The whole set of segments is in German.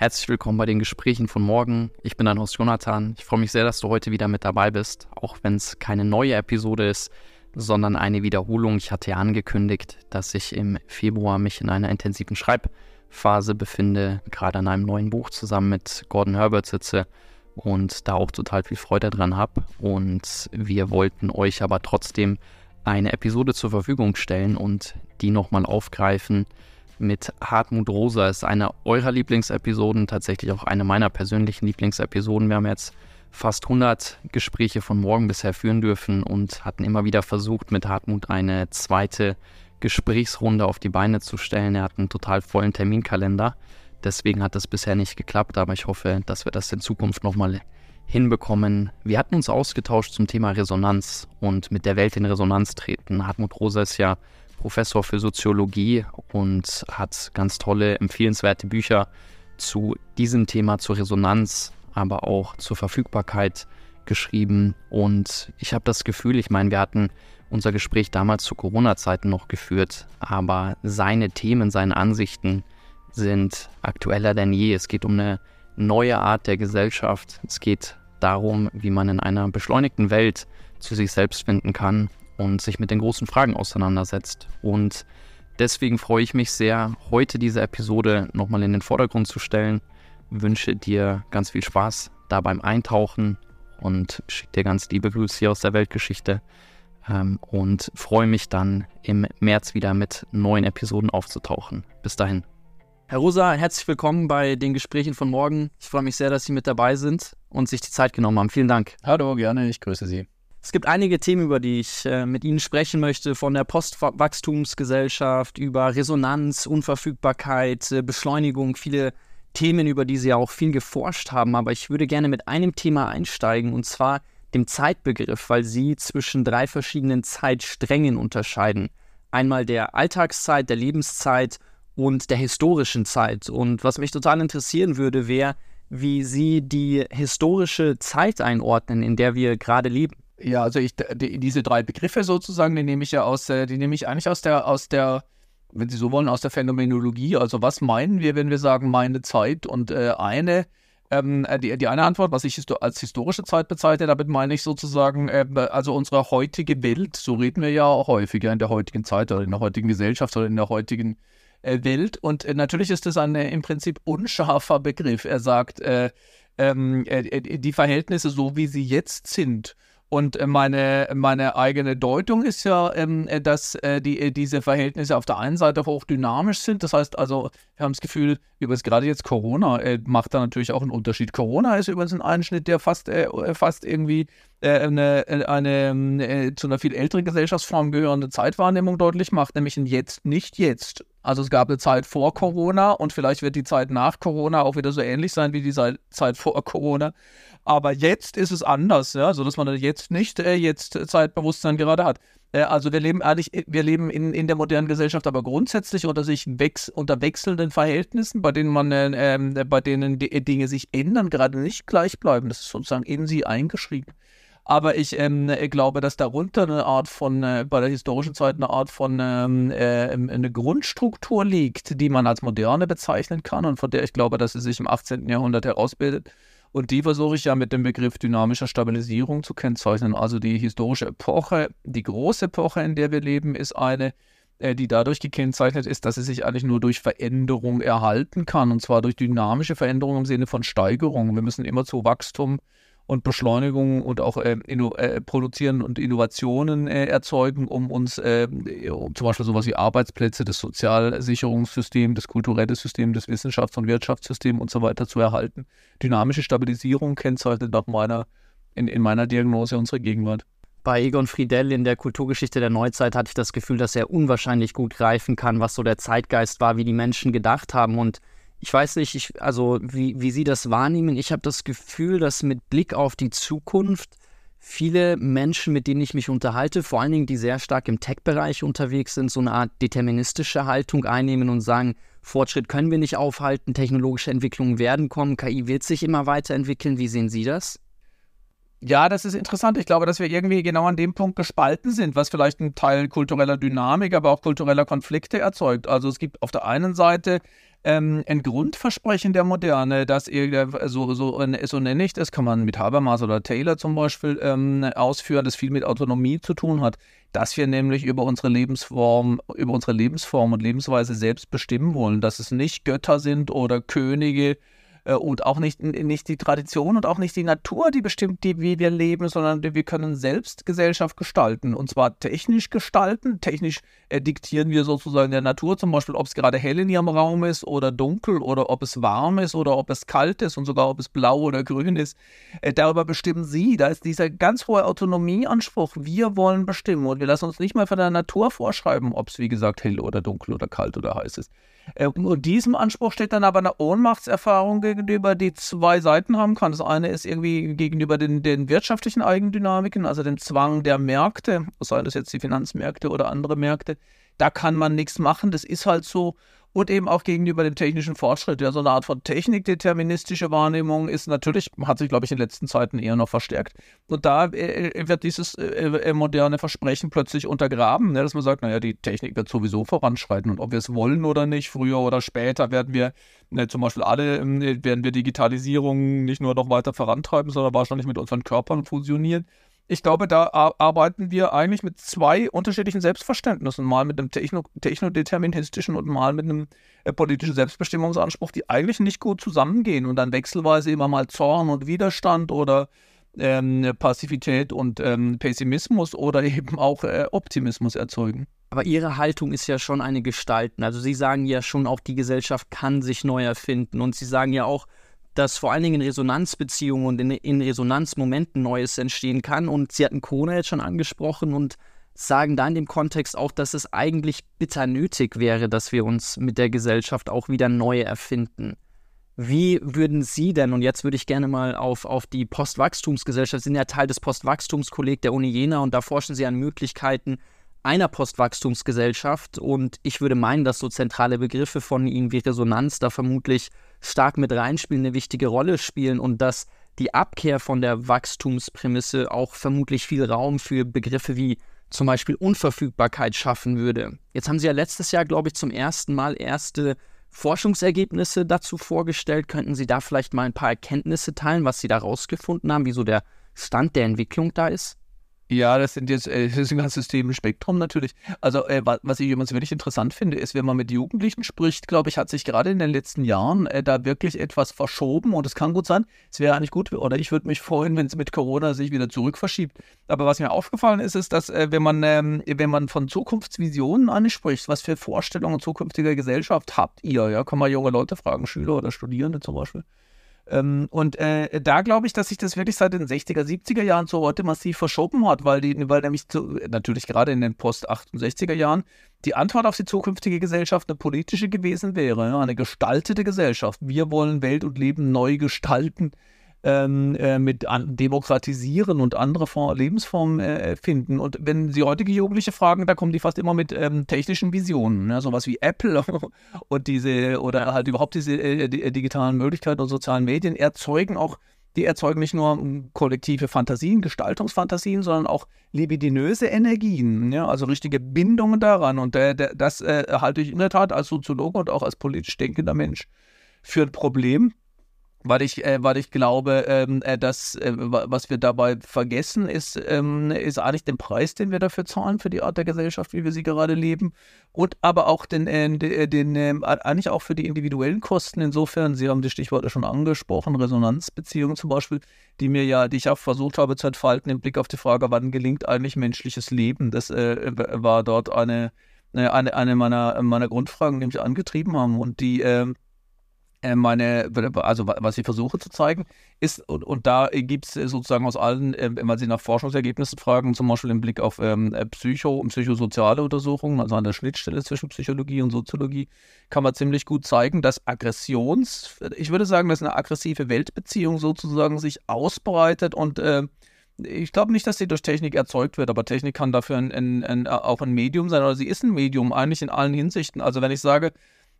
Herzlich willkommen bei den Gesprächen von morgen. Ich bin dein Host Jonathan. Ich freue mich sehr, dass du heute wieder mit dabei bist, auch wenn es keine neue Episode ist, sondern eine Wiederholung. Ich hatte ja angekündigt, dass ich im Februar mich in einer intensiven Schreibphase befinde, gerade an einem neuen Buch zusammen mit Gordon Herbert sitze und da auch total viel Freude dran habe. Und wir wollten euch aber trotzdem eine Episode zur Verfügung stellen und die nochmal aufgreifen, mit Hartmut Rosa ist eine eurer Lieblingsepisoden, tatsächlich auch eine meiner persönlichen Lieblingsepisoden. Wir haben jetzt fast 100 Gespräche von morgen bisher führen dürfen und hatten immer wieder versucht, mit Hartmut eine zweite Gesprächsrunde auf die Beine zu stellen. Er hat einen total vollen Terminkalender. Deswegen hat das bisher nicht geklappt, aber ich hoffe, dass wir das in Zukunft nochmal hinbekommen. Wir hatten uns ausgetauscht zum Thema Resonanz und mit der Welt in Resonanz treten. Hartmut Rosa ist ja Professor für Soziologie und hat ganz tolle, empfehlenswerte Bücher zu diesem Thema, zur Resonanz, aber auch zur Verfügbarkeit geschrieben. Und ich habe das Gefühl, ich meine, wir hatten unser Gespräch damals zu Corona-Zeiten noch geführt, aber seine Themen, seine Ansichten sind aktueller denn je. Es geht um eine neue Art der Gesellschaft. Es geht darum, wie man in einer beschleunigten Welt zu sich selbst finden kann und sich mit den großen Fragen auseinandersetzt. Und deswegen freue ich mich sehr, heute diese Episode nochmal in den Vordergrund zu stellen. Wünsche dir ganz viel Spaß da beim Eintauchen und schicke dir ganz liebe Grüße hier aus der Weltgeschichte. Ähm, und freue mich dann im März wieder mit neuen Episoden aufzutauchen. Bis dahin. Herr Rosa, herzlich willkommen bei den Gesprächen von morgen. Ich freue mich sehr, dass Sie mit dabei sind und sich die Zeit genommen haben. Vielen Dank. Hallo, gerne, ich grüße Sie. Es gibt einige Themen, über die ich äh, mit Ihnen sprechen möchte, von der Postwachstumsgesellschaft über Resonanz, Unverfügbarkeit, äh, Beschleunigung, viele Themen, über die Sie auch viel geforscht haben. Aber ich würde gerne mit einem Thema einsteigen, und zwar dem Zeitbegriff, weil Sie zwischen drei verschiedenen Zeitsträngen unterscheiden. Einmal der Alltagszeit, der Lebenszeit und der historischen Zeit. Und was mich total interessieren würde, wäre, wie Sie die historische Zeit einordnen, in der wir gerade leben. Ja, also ich, die, diese drei Begriffe sozusagen, die nehme ich ja aus, die nehme ich eigentlich aus der, aus der, wenn Sie so wollen, aus der Phänomenologie. Also was meinen wir, wenn wir sagen meine Zeit? Und äh, eine, ähm, äh, die, die eine Antwort, was ich als historische Zeit bezeichne, damit meine ich sozusagen, äh, also unsere heutige Welt, so reden wir ja auch häufiger in der heutigen Zeit oder in der heutigen Gesellschaft oder in der heutigen äh, Welt. Und äh, natürlich ist das ein äh, im Prinzip unscharfer Begriff. Er sagt, ähm, die Verhältnisse so wie sie jetzt sind und äh, meine, meine eigene Deutung ist ja, ähm, äh, dass äh, die, diese Verhältnisse auf der einen Seite hoch dynamisch sind. Das heißt also, wir haben das Gefühl, übrigens gerade jetzt Corona äh, macht da natürlich auch einen Unterschied. Corona ist übrigens ein Einschnitt, der fast, äh, fast irgendwie eine, eine zu einer viel älteren Gesellschaftsform gehörende Zeitwahrnehmung deutlich macht, nämlich ein Jetzt, nicht jetzt. Also es gab eine Zeit vor Corona und vielleicht wird die Zeit nach Corona auch wieder so ähnlich sein wie die Zeit vor Corona. Aber jetzt ist es anders, ja, so dass man jetzt nicht äh, jetzt Zeitbewusstsein gerade hat. Äh, also wir leben ehrlich, wir leben in, in der modernen Gesellschaft, aber grundsätzlich unter sich wex, unter wechselnden Verhältnissen, bei denen man, äh, ähm, bei denen Dinge sich ändern, gerade nicht gleich bleiben. Das ist sozusagen in sie eingeschrieben. Aber ich ähm, glaube, dass darunter eine Art von, äh, bei der historischen Zeit eine Art von ähm, äh, eine Grundstruktur liegt, die man als moderne bezeichnen kann und von der ich glaube, dass sie sich im 18. Jahrhundert herausbildet und die versuche ich ja mit dem Begriff dynamischer Stabilisierung zu kennzeichnen. Also die historische Epoche, die große Epoche, in der wir leben, ist eine, äh, die dadurch gekennzeichnet ist, dass sie sich eigentlich nur durch Veränderung erhalten kann. Und zwar durch dynamische Veränderung im Sinne von Steigerung. Wir müssen immer zu Wachstum und Beschleunigung und auch äh, äh, produzieren und Innovationen äh, erzeugen, um uns äh, um zum Beispiel sowas wie Arbeitsplätze, das Sozialsicherungssystem, das kulturelle System, das Wissenschafts- und Wirtschaftssystem und so weiter zu erhalten. Dynamische Stabilisierung kennzeichnet nach meiner, in, in meiner Diagnose unsere Gegenwart. Bei Egon Friedell in der Kulturgeschichte der Neuzeit hatte ich das Gefühl, dass er unwahrscheinlich gut greifen kann, was so der Zeitgeist war, wie die Menschen gedacht haben und ich weiß nicht, ich, also wie, wie Sie das wahrnehmen. Ich habe das Gefühl, dass mit Blick auf die Zukunft viele Menschen, mit denen ich mich unterhalte, vor allen Dingen die sehr stark im Tech-Bereich unterwegs sind, so eine Art deterministische Haltung einnehmen und sagen, Fortschritt können wir nicht aufhalten, technologische Entwicklungen werden kommen, KI wird sich immer weiterentwickeln. Wie sehen Sie das? Ja, das ist interessant. Ich glaube, dass wir irgendwie genau an dem Punkt gespalten sind, was vielleicht ein Teil kultureller Dynamik, aber auch kultureller Konflikte erzeugt. Also es gibt auf der einen Seite ähm, ein Grundversprechen der Moderne, dass ihr, so, so, so nenne ich das, kann man mit Habermas oder Taylor zum Beispiel ähm, ausführen, das viel mit Autonomie zu tun hat, dass wir nämlich über unsere Lebensform, über unsere Lebensform und Lebensweise selbst bestimmen wollen, dass es nicht Götter sind oder Könige, äh, und auch nicht, nicht die Tradition und auch nicht die Natur, die bestimmt, die, wie wir leben, sondern wir können selbst Gesellschaft gestalten und zwar technisch gestalten. Technisch äh, diktieren wir sozusagen der Natur zum Beispiel, ob es gerade hell in ihrem Raum ist oder dunkel oder ob es warm ist oder ob es kalt ist und sogar ob es blau oder grün ist. Äh, darüber bestimmen sie. Da ist dieser ganz hohe Autonomieanspruch. Wir wollen bestimmen und wir lassen uns nicht mal von der Natur vorschreiben, ob es wie gesagt hell oder dunkel oder kalt oder heiß ist. Äh, und diesem Anspruch steht dann aber eine Ohnmachtserfahrung gegenüber, die zwei Seiten haben kann. Das eine ist irgendwie gegenüber den, den wirtschaftlichen Eigendynamiken, also den Zwang der Märkte, seien das jetzt die Finanzmärkte oder andere Märkte. Da kann man nichts machen, das ist halt so und eben auch gegenüber dem technischen Fortschritt. Ja, so eine Art von technikdeterministische Wahrnehmung ist natürlich, hat sich, glaube ich, in den letzten Zeiten eher noch verstärkt. Und da äh, äh wird dieses äh, äh, moderne Versprechen plötzlich untergraben, ne, dass man sagt, naja, die Technik wird sowieso voranschreiten und ob wir es wollen oder nicht, früher oder später werden wir ne, zum Beispiel alle, äh, werden wir Digitalisierung nicht nur noch weiter vorantreiben, sondern wahrscheinlich mit unseren Körpern fusionieren ich glaube, da arbeiten wir eigentlich mit zwei unterschiedlichen Selbstverständnissen. Mal mit einem techno technodeterministischen und mal mit einem äh, politischen Selbstbestimmungsanspruch, die eigentlich nicht gut zusammengehen und dann wechselweise immer mal Zorn und Widerstand oder ähm, Passivität und ähm, Pessimismus oder eben auch äh, Optimismus erzeugen. Aber Ihre Haltung ist ja schon eine Gestalten. Also Sie sagen ja schon auch, die Gesellschaft kann sich neu erfinden. Und Sie sagen ja auch, dass vor allen Dingen in Resonanzbeziehungen und in, in Resonanzmomenten Neues entstehen kann. Und Sie hatten Corona jetzt schon angesprochen und sagen da in dem Kontext auch, dass es eigentlich bitter nötig wäre, dass wir uns mit der Gesellschaft auch wieder neu erfinden. Wie würden Sie denn, und jetzt würde ich gerne mal auf, auf die Postwachstumsgesellschaft, Sie sind ja Teil des Postwachstumskolleg der Uni Jena und da forschen Sie an Möglichkeiten einer Postwachstumsgesellschaft und ich würde meinen, dass so zentrale Begriffe von Ihnen wie Resonanz da vermutlich stark mit reinspielen, eine wichtige Rolle spielen und dass die Abkehr von der Wachstumsprämisse auch vermutlich viel Raum für Begriffe wie zum Beispiel Unverfügbarkeit schaffen würde. Jetzt haben Sie ja letztes Jahr, glaube ich, zum ersten Mal erste Forschungsergebnisse dazu vorgestellt. Könnten Sie da vielleicht mal ein paar Erkenntnisse teilen, was Sie da rausgefunden haben, wieso der Stand der Entwicklung da ist? Ja, das sind jetzt äh, das ist ein ganzes Systemspektrum natürlich. Also äh, was ich übrigens wirklich interessant finde, ist, wenn man mit Jugendlichen spricht, glaube ich, hat sich gerade in den letzten Jahren äh, da wirklich etwas verschoben und es kann gut sein, es wäre eigentlich gut, oder ich würde mich freuen, wenn es mit Corona sich wieder zurück verschiebt. Aber was mir aufgefallen ist, ist, dass äh, wenn man ähm, wenn man von Zukunftsvisionen anspricht, was für Vorstellungen zukünftiger Gesellschaft habt ihr? Ja, kann man junge Leute fragen, Schüler oder Studierende zum Beispiel. Ähm, und äh, da glaube ich, dass sich das wirklich seit den 60er, 70er Jahren zu heute massiv verschoben hat, weil, die, weil nämlich zu, natürlich gerade in den Post-68er Jahren die Antwort auf die zukünftige Gesellschaft eine politische gewesen wäre, eine gestaltete Gesellschaft. Wir wollen Welt und Leben neu gestalten ähm, äh, mit demokratisieren und andere Form, Lebensformen äh, finden. Und wenn Sie heutige Jugendliche fragen, da kommen die fast immer mit ähm, technischen Visionen, ne? sowas wie Apple und diese oder halt überhaupt diese äh, die, digitalen Möglichkeiten und sozialen Medien erzeugen auch die erzeugen nicht nur ähm, kollektive Fantasien, Gestaltungsfantasien, sondern auch libidinöse Energien, ja, also richtige Bindungen daran. Und äh, das äh, halte ich in der Tat als Soziologe und auch als politisch denkender Mensch für ein Problem weil ich, äh, weil ich glaube, ähm, äh, dass äh, was wir dabei vergessen, ist, ähm, ist eigentlich den Preis, den wir dafür zahlen, für die Art der Gesellschaft, wie wir sie gerade leben. Und aber auch den, äh, den, den eigentlich auch für die individuellen Kosten. Insofern, Sie haben die Stichworte schon angesprochen, Resonanzbeziehungen zum Beispiel, die mir ja, die ich auch versucht habe zu entfalten im Blick auf die Frage, wann gelingt eigentlich menschliches Leben. Das äh, war dort eine, äh, eine, eine meiner, meiner Grundfragen, die mich angetrieben haben. Und die ähm, äh, meine, also was ich versuche zu zeigen, ist, und, und da gibt es sozusagen aus allen, äh, wenn Sie nach Forschungsergebnissen fragen, zum Beispiel im Blick auf ähm, äh, Psycho- und psychosoziale Untersuchungen, also an der Schnittstelle zwischen Psychologie und Soziologie, kann man ziemlich gut zeigen, dass Aggressions, ich würde sagen, dass eine aggressive Weltbeziehung sozusagen sich ausbreitet und äh, ich glaube nicht, dass sie durch Technik erzeugt wird, aber Technik kann dafür ein, ein, ein, auch ein Medium sein oder sie ist ein Medium eigentlich in allen Hinsichten. Also wenn ich sage,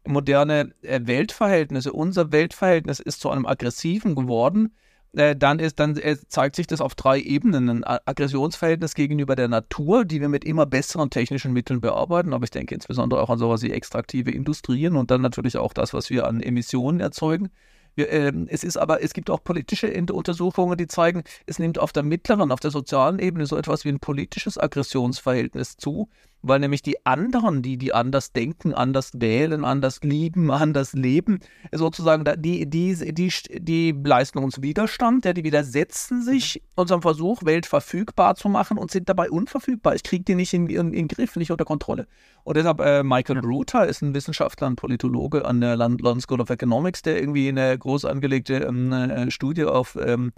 moderne äh, Weltverhältnisse, unser Weltverhältnis ist zu einem aggressiven geworden, äh, dann, ist, dann äh, zeigt sich das auf drei Ebenen. Ein Aggressionsverhältnis gegenüber der Natur, die wir mit immer besseren technischen Mitteln bearbeiten, aber ich denke insbesondere auch an sowas wie extraktive Industrien und dann natürlich auch das, was wir an Emissionen erzeugen. Wir, äh, es ist aber, es gibt auch politische Untersuchungen, die zeigen, es nimmt auf der mittleren, auf der sozialen Ebene so etwas wie ein politisches Aggressionsverhältnis zu, weil nämlich die anderen, die, die anders denken, anders wählen, anders lieben, anders leben, sozusagen, die, die, die, die leisten uns Widerstand, ja, die widersetzen sich mhm. unserem Versuch, Welt verfügbar zu machen und sind dabei unverfügbar. Ich kriege die nicht in, in, in Griff, nicht unter Kontrolle. Und deshalb, äh, Michael ja. Bruter ist ein Wissenschaftler, ein Politologe an der London School of Economics, der irgendwie eine groß angelegte ähm, äh, Studie auf ähm,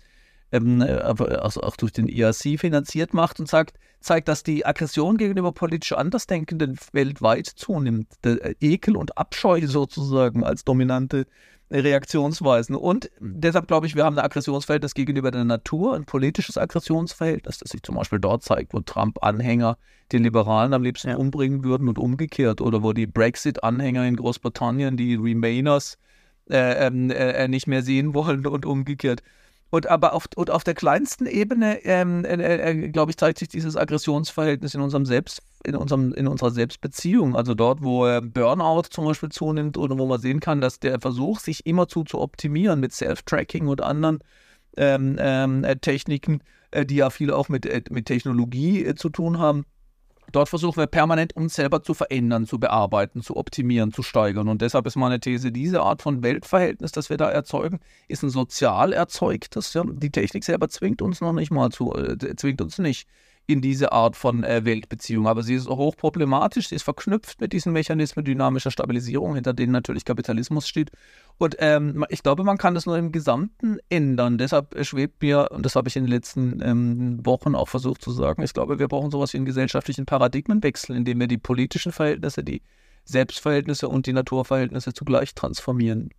ähm, also auch durch den IRC finanziert macht und sagt, zeigt, dass die Aggression gegenüber politisch Andersdenkenden weltweit zunimmt. Der äh, Ekel und Abscheu sozusagen als dominante Reaktionsweisen. Und deshalb glaube ich, wir haben ein Aggressionsverhältnis gegenüber der Natur, ein politisches Aggressionsverhältnis, das sich zum Beispiel dort zeigt, wo Trump-Anhänger die Liberalen am liebsten ja. umbringen würden und umgekehrt. Oder wo die Brexit-Anhänger in Großbritannien die Remainers äh, ähm, äh, äh, nicht mehr sehen wollen und umgekehrt. Und aber auf, und auf der kleinsten Ebene, ähm, äh, äh, glaube ich, zeigt sich dieses Aggressionsverhältnis in unserem Selbst, in unserem, in unserer Selbstbeziehung. Also dort, wo äh, Burnout zum Beispiel zunimmt oder wo man sehen kann, dass der Versuch, sich immerzu zu optimieren mit Self-Tracking und anderen ähm, ähm, äh, Techniken, äh, die ja viel auch mit, äh, mit Technologie zu tun haben, Dort versuchen wir permanent uns selber zu verändern, zu bearbeiten, zu optimieren, zu steigern. Und deshalb ist meine These, diese Art von Weltverhältnis, das wir da erzeugen, ist ein sozial erzeugtes. Ja? Die Technik selber zwingt uns noch nicht mal zu, äh, zwingt uns nicht in diese Art von äh, Weltbeziehung. Aber sie ist hochproblematisch, sie ist verknüpft mit diesen Mechanismen dynamischer Stabilisierung, hinter denen natürlich Kapitalismus steht. Und ähm, ich glaube, man kann das nur im Gesamten ändern. Deshalb schwebt mir, und das habe ich in den letzten ähm, Wochen auch versucht zu sagen, ich glaube, wir brauchen sowas wie einen gesellschaftlichen Paradigmenwechsel, indem wir die politischen Verhältnisse, die Selbstverhältnisse und die Naturverhältnisse zugleich transformieren.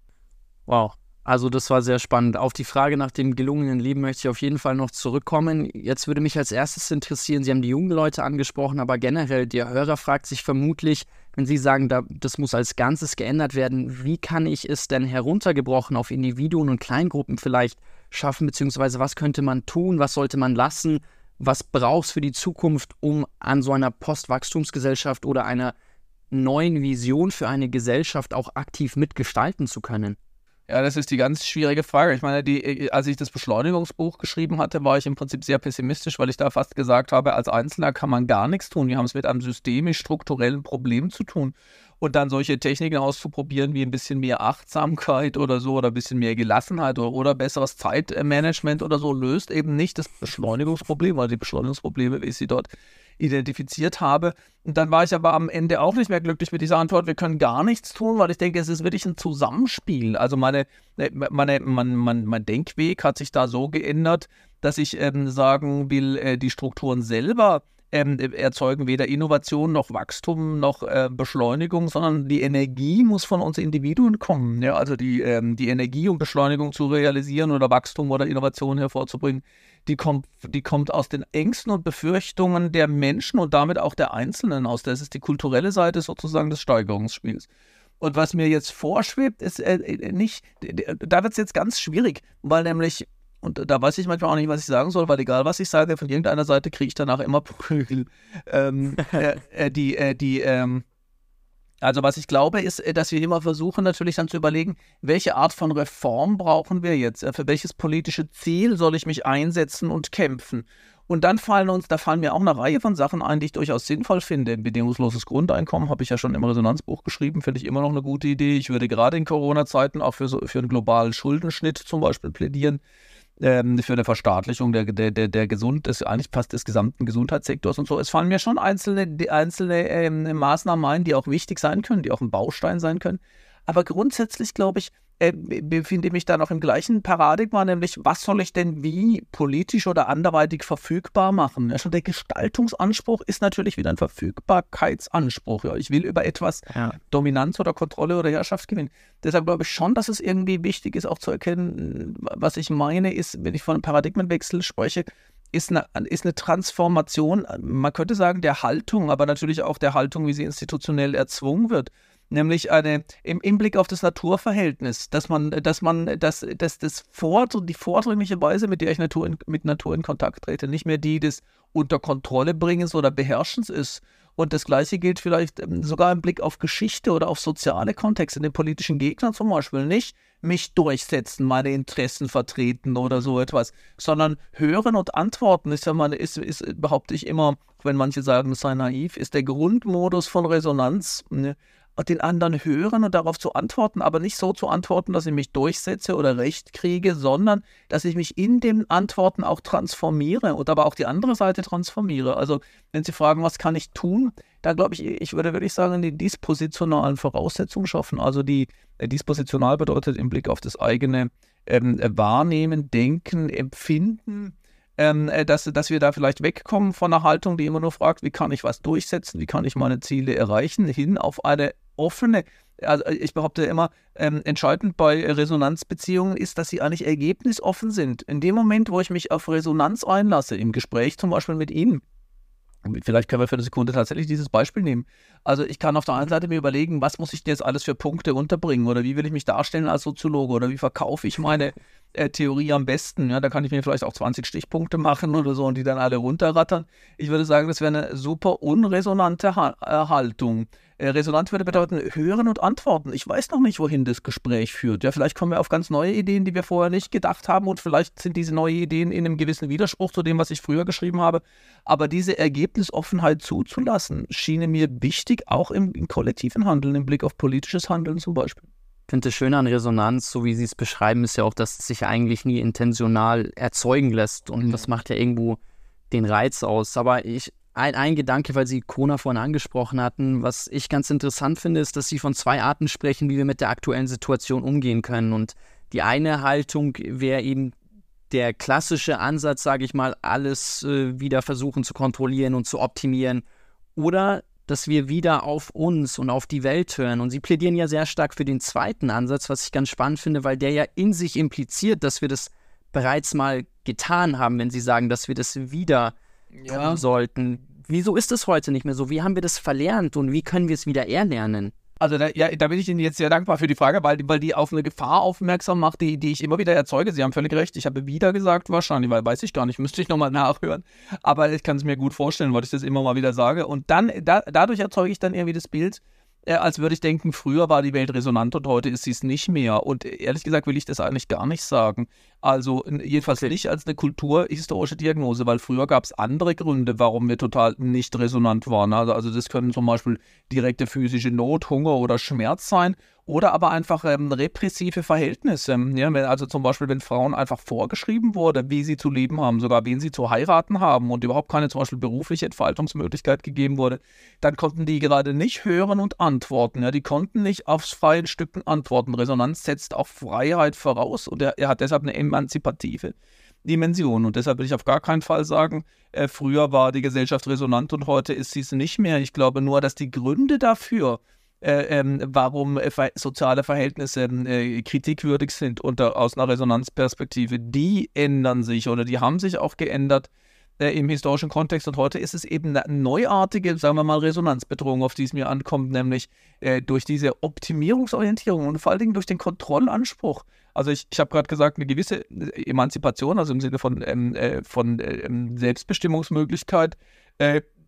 Wow, also das war sehr spannend. Auf die Frage nach dem gelungenen Leben möchte ich auf jeden Fall noch zurückkommen. Jetzt würde mich als erstes interessieren, Sie haben die jungen Leute angesprochen, aber generell der Hörer fragt sich vermutlich, wenn Sie sagen, da, das muss als Ganzes geändert werden, wie kann ich es denn heruntergebrochen auf Individuen und Kleingruppen vielleicht schaffen, beziehungsweise was könnte man tun, was sollte man lassen, was braucht es für die Zukunft, um an so einer Postwachstumsgesellschaft oder einer neuen Vision für eine Gesellschaft auch aktiv mitgestalten zu können? Ja, das ist die ganz schwierige Frage. Ich meine, die, äh, als ich das Beschleunigungsbuch geschrieben hatte, war ich im Prinzip sehr pessimistisch, weil ich da fast gesagt habe, als Einzelner kann man gar nichts tun. Wir haben es mit einem systemisch-strukturellen Problem zu tun. Und dann solche Techniken auszuprobieren, wie ein bisschen mehr Achtsamkeit oder so, oder ein bisschen mehr Gelassenheit oder, oder besseres Zeitmanagement oder so, löst eben nicht das Beschleunigungsproblem, weil die Beschleunigungsprobleme, wie ich sie dort identifiziert habe. Und dann war ich aber am Ende auch nicht mehr glücklich mit dieser Antwort. Wir können gar nichts tun, weil ich denke, es ist wirklich ein Zusammenspiel. Also meine, meine, mein, mein, mein Denkweg hat sich da so geändert, dass ich ähm, sagen will, äh, die Strukturen selber ähm, erzeugen weder Innovation noch Wachstum noch äh, Beschleunigung, sondern die Energie muss von uns Individuen kommen. Ja? Also die, ähm, die Energie, um Beschleunigung zu realisieren oder Wachstum oder Innovation hervorzubringen, die kommt, die kommt aus den Ängsten und Befürchtungen der Menschen und damit auch der Einzelnen aus. Das ist die kulturelle Seite sozusagen des Steigerungsspiels. Und was mir jetzt vorschwebt, ist äh, äh nicht, da wird es jetzt ganz schwierig, weil nämlich, und da weiß ich manchmal auch nicht, was ich sagen soll, weil egal was ich sage, von irgendeiner Seite kriege ich danach immer Prügel. Ähm, äh, äh, die, äh, die, ähm, also was ich glaube, ist, äh, dass wir immer versuchen natürlich dann zu überlegen, welche Art von Reform brauchen wir jetzt? Äh, für welches politische Ziel soll ich mich einsetzen und kämpfen? Und dann fallen uns, da fallen mir auch eine Reihe von Sachen ein, die ich durchaus sinnvoll finde. Ein bedingungsloses Grundeinkommen habe ich ja schon im Resonanzbuch geschrieben, finde ich immer noch eine gute Idee. Ich würde gerade in Corona-Zeiten auch für, so, für einen globalen Schuldenschnitt zum Beispiel plädieren ähm, für eine Verstaatlichung der, der, der, der Gesund, des, eigentlich fast des gesamten Gesundheitssektors und so. Es fallen mir schon einzelne, einzelne ähm, Maßnahmen ein, die auch wichtig sein können, die auch ein Baustein sein können. Aber grundsätzlich glaube ich, äh, befinde mich da noch im gleichen Paradigma, nämlich was soll ich denn wie politisch oder anderweitig verfügbar machen? Ja, schon der Gestaltungsanspruch ist natürlich wieder ein Verfügbarkeitsanspruch. Ja. Ich will über etwas ja. Dominanz oder Kontrolle oder Herrschaft gewinnen. Deshalb glaube ich schon, dass es irgendwie wichtig ist, auch zu erkennen, was ich meine, ist, wenn ich von einem Paradigmenwechsel spreche, ist eine, ist eine Transformation, man könnte sagen, der Haltung, aber natürlich auch der Haltung, wie sie institutionell erzwungen wird nämlich eine im, im Blick auf das Naturverhältnis, dass man, dass man, dass, dass das Vor die vordringliche Weise, mit der ich Natur in, mit Natur in Kontakt trete, nicht mehr die des unter Kontrolle bringens oder Beherrschens ist. Und das Gleiche gilt vielleicht ähm, sogar im Blick auf Geschichte oder auf soziale Kontexte, den politischen Gegnern zum Beispiel nicht mich durchsetzen, meine Interessen vertreten oder so etwas, sondern hören und antworten ist ja meine, ist, ist, behaupte ich immer, wenn manche sagen, es sei naiv, ist der Grundmodus von Resonanz. Ne? Den anderen hören und darauf zu antworten, aber nicht so zu antworten, dass ich mich durchsetze oder recht kriege, sondern dass ich mich in den Antworten auch transformiere und aber auch die andere Seite transformiere. Also wenn Sie fragen, was kann ich tun, da glaube ich, ich würde wirklich sagen, die dispositionalen Voraussetzungen schaffen. Also die äh, dispositional bedeutet im Blick auf das eigene ähm, Wahrnehmen, Denken, Empfinden, ähm, äh, dass, dass wir da vielleicht wegkommen von einer Haltung, die immer nur fragt, wie kann ich was durchsetzen, wie kann ich meine Ziele erreichen, hin auf eine offene, also ich behaupte immer, ähm, entscheidend bei Resonanzbeziehungen ist, dass sie eigentlich ergebnisoffen sind. In dem Moment, wo ich mich auf Resonanz einlasse, im Gespräch zum Beispiel mit Ihnen, Vielleicht können wir für eine Sekunde tatsächlich dieses Beispiel nehmen. Also ich kann auf der einen Seite mir überlegen, was muss ich denn jetzt alles für Punkte unterbringen oder wie will ich mich darstellen als Soziologe oder wie verkaufe ich meine äh, Theorie am besten. Ja, da kann ich mir vielleicht auch 20 Stichpunkte machen oder so und die dann alle runterrattern. Ich würde sagen, das wäre eine super unresonante ha äh, Haltung. Äh, resonant würde bedeuten, hören und antworten. Ich weiß noch nicht, wohin das Gespräch führt. Ja, vielleicht kommen wir auf ganz neue Ideen, die wir vorher nicht gedacht haben und vielleicht sind diese neuen Ideen in einem gewissen Widerspruch zu dem, was ich früher geschrieben habe. Aber diese Ergebnisoffenheit zuzulassen, schien mir wichtig, auch im, im kollektiven Handeln, im Blick auf politisches Handeln zum Beispiel. Ich finde das Schöne an Resonanz, so wie Sie es beschreiben, ist ja auch, dass es sich eigentlich nie intentional erzeugen lässt. Und mhm. das macht ja irgendwo den Reiz aus. Aber ich, ein, ein Gedanke, weil Sie Kona vorhin angesprochen hatten, was ich ganz interessant finde, ist, dass Sie von zwei Arten sprechen, wie wir mit der aktuellen Situation umgehen können. Und die eine Haltung wäre eben der klassische Ansatz, sage ich mal, alles äh, wieder versuchen zu kontrollieren und zu optimieren. Oder dass wir wieder auf uns und auf die Welt hören. Und Sie plädieren ja sehr stark für den zweiten Ansatz, was ich ganz spannend finde, weil der ja in sich impliziert, dass wir das bereits mal getan haben, wenn Sie sagen, dass wir das wieder ja. tun sollten. Wieso ist es heute nicht mehr so? Wie haben wir das verlernt und wie können wir es wieder erlernen? Also da, ja, da bin ich Ihnen jetzt sehr dankbar für die Frage, weil, weil die auf eine Gefahr aufmerksam macht, die, die ich immer wieder erzeuge. Sie haben völlig recht. Ich habe wieder gesagt, wahrscheinlich, weil weiß ich gar nicht, müsste ich nochmal nachhören. Aber ich kann es mir gut vorstellen, weil ich das immer mal wieder sage. Und dann, da, dadurch erzeuge ich dann irgendwie das Bild, als würde ich denken, früher war die Welt resonant und heute ist sie es nicht mehr. Und ehrlich gesagt will ich das eigentlich gar nicht sagen. Also jedenfalls okay. nicht als eine kulturhistorische Diagnose, weil früher gab es andere Gründe, warum wir total nicht resonant waren. Also, also das können zum Beispiel direkte physische Not, Hunger oder Schmerz sein oder aber einfach ähm, repressive Verhältnisse. Ja, also zum Beispiel, wenn Frauen einfach vorgeschrieben wurde, wie sie zu leben haben, sogar wen sie zu heiraten haben und überhaupt keine zum Beispiel berufliche Entfaltungsmöglichkeit gegeben wurde, dann konnten die gerade nicht hören und antworten. Ja, die konnten nicht aufs freien Stücken antworten. Resonanz setzt auch Freiheit voraus und er, er hat deshalb eine emanzipative Dimension. Und deshalb will ich auf gar keinen Fall sagen, äh, früher war die Gesellschaft resonant und heute ist sie es nicht mehr. Ich glaube nur, dass die Gründe dafür, äh, ähm, warum äh, soziale Verhältnisse äh, kritikwürdig sind unter, aus einer Resonanzperspektive, die ändern sich oder die haben sich auch geändert äh, im historischen Kontext. Und heute ist es eben eine neuartige, sagen wir mal, Resonanzbedrohung, auf die es mir ankommt, nämlich äh, durch diese Optimierungsorientierung und vor allen Dingen durch den Kontrollanspruch. Also ich, ich habe gerade gesagt, eine gewisse Emanzipation, also im Sinne von, ähm, von ähm, Selbstbestimmungsmöglichkeit,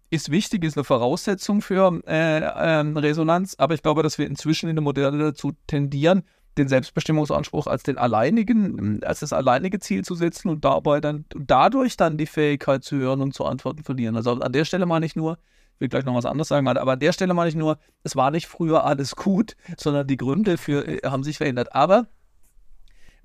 ist wichtig, ist eine Voraussetzung für äh, äh, Resonanz, aber ich glaube, dass wir inzwischen in der Moderne dazu tendieren, den Selbstbestimmungsanspruch als den alleinigen, als das alleinige Ziel zu setzen und dabei dann dadurch dann die Fähigkeit zu hören und zu antworten verlieren. Also an der Stelle meine ich nur, ich will gleich noch was anderes sagen, aber an der Stelle meine ich nur, es war nicht früher alles gut, sondern die Gründe für äh, haben sich verändert. Aber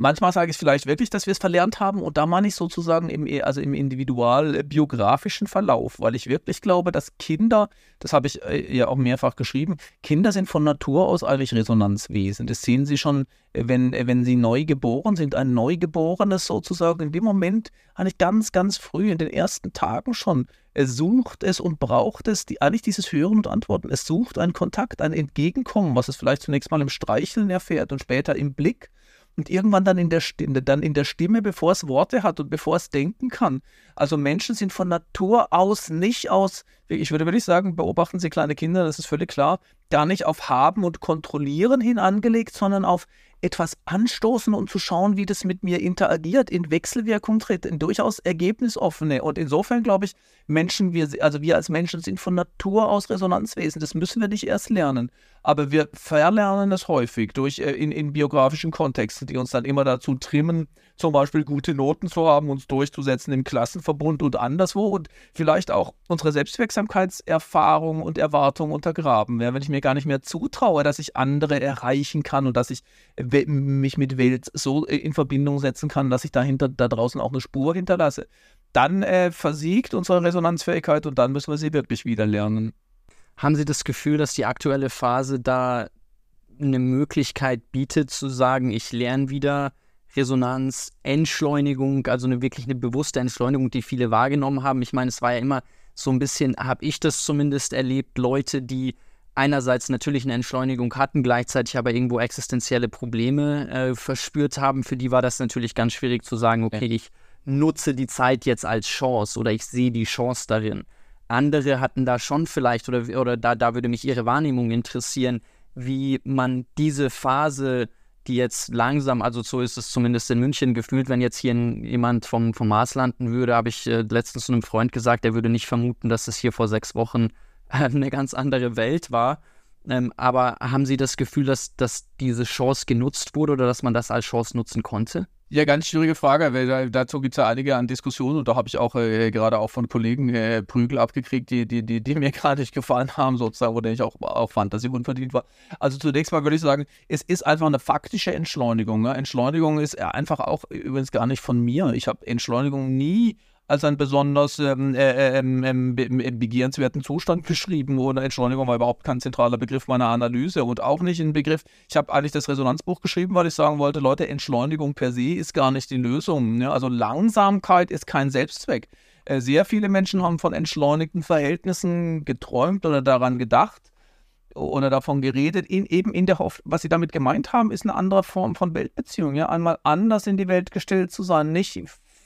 Manchmal sage ich vielleicht wirklich, dass wir es verlernt haben und da meine ich sozusagen im, also im individualbiografischen Verlauf, weil ich wirklich glaube, dass Kinder, das habe ich äh, ja auch mehrfach geschrieben, Kinder sind von Natur aus eigentlich Resonanzwesen. Das sehen Sie schon, äh, wenn, äh, wenn sie neu geboren sind. Ein Neugeborenes sozusagen in dem Moment, eigentlich ganz, ganz früh, in den ersten Tagen schon, sucht es und braucht es, die, eigentlich dieses Hören und Antworten. Es sucht einen Kontakt, ein Entgegenkommen, was es vielleicht zunächst mal im Streicheln erfährt und später im Blick und irgendwann dann in der Stimme, dann in der Stimme, bevor es Worte hat und bevor es denken kann. Also Menschen sind von Natur aus nicht aus, ich würde wirklich sagen, beobachten Sie kleine Kinder, das ist völlig klar, gar nicht auf Haben und Kontrollieren hin angelegt, sondern auf etwas anstoßen und zu schauen, wie das mit mir interagiert, in Wechselwirkung tritt, in durchaus ergebnisoffene. Und insofern glaube ich, Menschen, wir, also wir als Menschen sind von Natur aus Resonanzwesen. Das müssen wir nicht erst lernen. Aber wir verlernen es häufig durch äh, in, in biografischen Kontexten, die uns dann immer dazu trimmen, zum Beispiel gute Noten zu haben, uns durchzusetzen im Klassenverbund und anderswo und vielleicht auch unsere Selbstwirksamkeitserfahrung und Erwartung untergraben. Ja, wenn ich mir gar nicht mehr zutraue, dass ich andere erreichen kann und dass ich mich mit Welt so äh, in Verbindung setzen kann, dass ich dahinter da draußen auch eine Spur hinterlasse, dann äh, versiegt unsere Resonanzfähigkeit und dann müssen wir sie wirklich wieder lernen. Haben Sie das Gefühl, dass die aktuelle Phase da eine Möglichkeit bietet, zu sagen, ich lerne wieder Resonanz, Entschleunigung, also eine wirklich eine bewusste Entschleunigung, die viele wahrgenommen haben? Ich meine, es war ja immer so ein bisschen, habe ich das zumindest erlebt, Leute, die einerseits natürlich eine Entschleunigung hatten, gleichzeitig aber irgendwo existenzielle Probleme äh, verspürt haben. Für die war das natürlich ganz schwierig zu sagen, okay, ich nutze die Zeit jetzt als Chance oder ich sehe die Chance darin. Andere hatten da schon vielleicht, oder, oder da, da würde mich Ihre Wahrnehmung interessieren, wie man diese Phase, die jetzt langsam, also so ist es zumindest in München gefühlt, wenn jetzt hier jemand vom, vom Mars landen würde, habe ich äh, letztens zu einem Freund gesagt, der würde nicht vermuten, dass es hier vor sechs Wochen eine ganz andere Welt war. Ähm, aber haben Sie das Gefühl, dass, dass diese Chance genutzt wurde oder dass man das als Chance nutzen konnte? Ja, ganz schwierige Frage, weil dazu gibt es ja einige an Diskussionen und da habe ich auch äh, gerade auch von Kollegen äh, Prügel abgekriegt, die, die, die, die mir gerade nicht gefallen haben, sozusagen, wo ich auch, auch fand, dass sie unverdient war. Also zunächst mal würde ich sagen, es ist einfach eine faktische Entschleunigung. Ne? Entschleunigung ist einfach auch übrigens gar nicht von mir. Ich habe Entschleunigung nie als einen besonders ähm, äh, ähm, ähm, begehrenswerten Zustand beschrieben. Oder Entschleunigung war überhaupt kein zentraler Begriff meiner Analyse und auch nicht ein Begriff. Ich habe eigentlich das Resonanzbuch geschrieben, weil ich sagen wollte, Leute, Entschleunigung per se ist gar nicht die Lösung. Ja? Also Langsamkeit ist kein Selbstzweck. Äh, sehr viele Menschen haben von entschleunigten Verhältnissen geträumt oder daran gedacht oder davon geredet, in, eben in der Hoffnung, was sie damit gemeint haben, ist eine andere Form von Weltbeziehung. Ja? Einmal anders in die Welt gestellt zu sein, nicht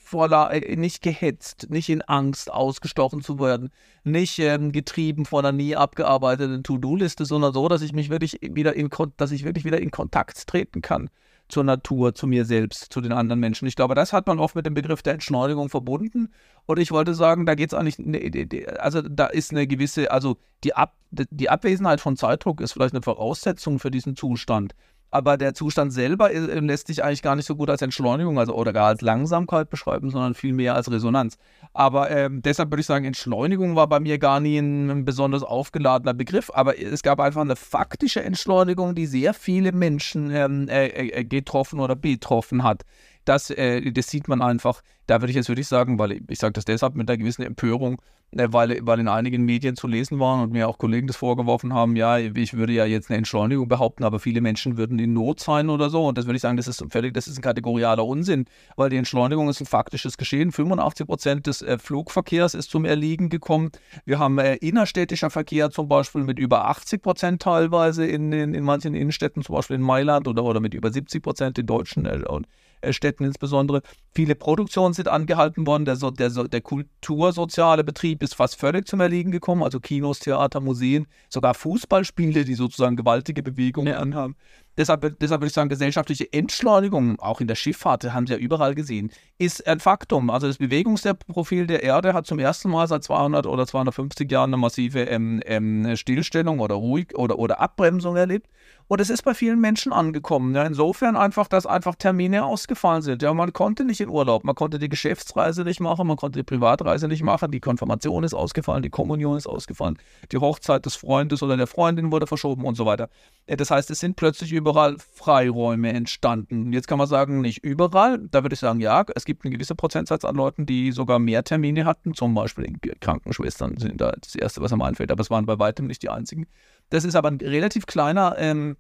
voller, äh, nicht gehetzt, nicht in Angst ausgestochen zu werden, nicht ähm, getrieben von einer nie abgearbeiteten To-Do-Liste, sondern so, dass ich mich wirklich wieder in, dass ich wirklich wieder in Kontakt treten kann zur Natur, zu mir selbst, zu den anderen Menschen. Ich glaube, das hat man oft mit dem Begriff der Entschleunigung verbunden. Und ich wollte sagen, da geht es eigentlich, ne, also da ist eine gewisse, also die, Ab, die Abwesenheit von Zeitdruck ist vielleicht eine Voraussetzung für diesen Zustand aber der Zustand selber äh, lässt sich eigentlich gar nicht so gut als Entschleunigung also, oder gar als Langsamkeit beschreiben, sondern vielmehr als Resonanz. Aber ähm, deshalb würde ich sagen, Entschleunigung war bei mir gar nie ein, ein, besonders aufgeladener Begriff, aber es gab einfach eine faktische Entschleunigung, die sehr viele Menschen ähm, äh, äh, getroffen oder betroffen hat das, äh, das sieht man einfach. Da würde ich jetzt wirklich sagen, weil ich, sage das deshalb mit einer gewissen Empörung, äh, weil, weil in einigen Medien zu lesen waren und mir auch Kollegen das vorgeworfen haben, ja, ich würde ja jetzt eine Entschleunigung behaupten, aber viele Menschen würden in Not sein oder so. Und das würde ich sagen, das ist völlig, das ist ein kategorialer Unsinn, weil die Entschleunigung ist ein faktisches Geschehen. 85 Prozent des äh, Flugverkehrs ist zum Erliegen gekommen. Wir haben äh, innerstädtischer Verkehr zum Beispiel mit über 80 Prozent teilweise in, in, in manchen Innenstädten, zum Beispiel in Mailand oder, oder mit über 70 Prozent in deutschen äh, und Städten insbesondere. Viele Produktionen sind angehalten worden. Der, der, der kultursoziale Betrieb ist fast völlig zum Erliegen gekommen. Also Kinos, Theater, Museen, sogar Fußballspiele, die sozusagen gewaltige Bewegungen ja. anhaben. Deshalb, deshalb würde ich sagen, gesellschaftliche Entschleunigung, auch in der Schifffahrt, haben Sie ja überall gesehen, ist ein Faktum. Also das Bewegungsprofil der Erde hat zum ersten Mal seit 200 oder 250 Jahren eine massive ähm, ähm, Stillstellung oder ruhig oder, oder Abbremsung erlebt. Und es ist bei vielen Menschen angekommen. Ja. Insofern einfach, dass einfach Termine ausgefallen sind. Ja, man konnte nicht in Urlaub, man konnte die Geschäftsreise nicht machen, man konnte die Privatreise nicht machen, die Konfirmation ist ausgefallen, die Kommunion ist ausgefallen, die Hochzeit des Freundes oder der Freundin wurde verschoben und so weiter. Das heißt, es sind plötzlich überall Freiräume entstanden. Jetzt kann man sagen, nicht überall. Da würde ich sagen, ja, es gibt einen gewissen Prozentsatz an Leuten, die sogar mehr Termine hatten. Zum Beispiel Krankenschwestern sind da das Erste, was am einfällt. Aber es waren bei weitem nicht die einzigen. Das ist aber ein relativ kleiner ähm,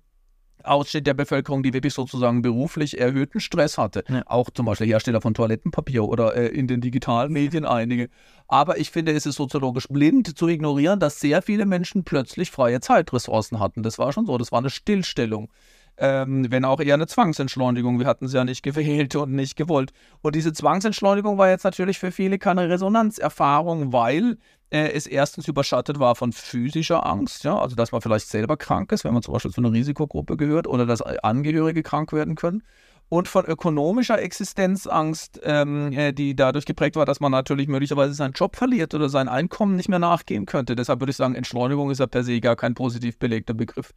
Ausschnitt der Bevölkerung, die wirklich sozusagen beruflich erhöhten Stress hatte. Ja. Auch zum Beispiel Hersteller von Toilettenpapier oder äh, in den digitalen Medien einige. Aber ich finde, es ist soziologisch blind zu ignorieren, dass sehr viele Menschen plötzlich freie Zeitressourcen hatten. Das war schon so, das war eine Stillstellung. ähm, wenn auch eher eine Zwangsentschleunigung. Wir hatten sie ja nicht gewählt und nicht gewollt. Und diese Zwangsentschleunigung war jetzt natürlich für viele keine Resonanzerfahrung, weil äh, es erstens überschattet war von physischer Angst, ja, also dass man vielleicht selber krank ist, wenn man zum Beispiel zu einer Risikogruppe gehört oder dass Angehörige krank werden können und von ökonomischer Existenzangst, ähm, äh, die dadurch geprägt war, dass man natürlich möglicherweise seinen Job verliert oder sein Einkommen nicht mehr nachgehen könnte. Deshalb würde ich sagen, Entschleunigung ist ja per se gar kein positiv belegter Begriff.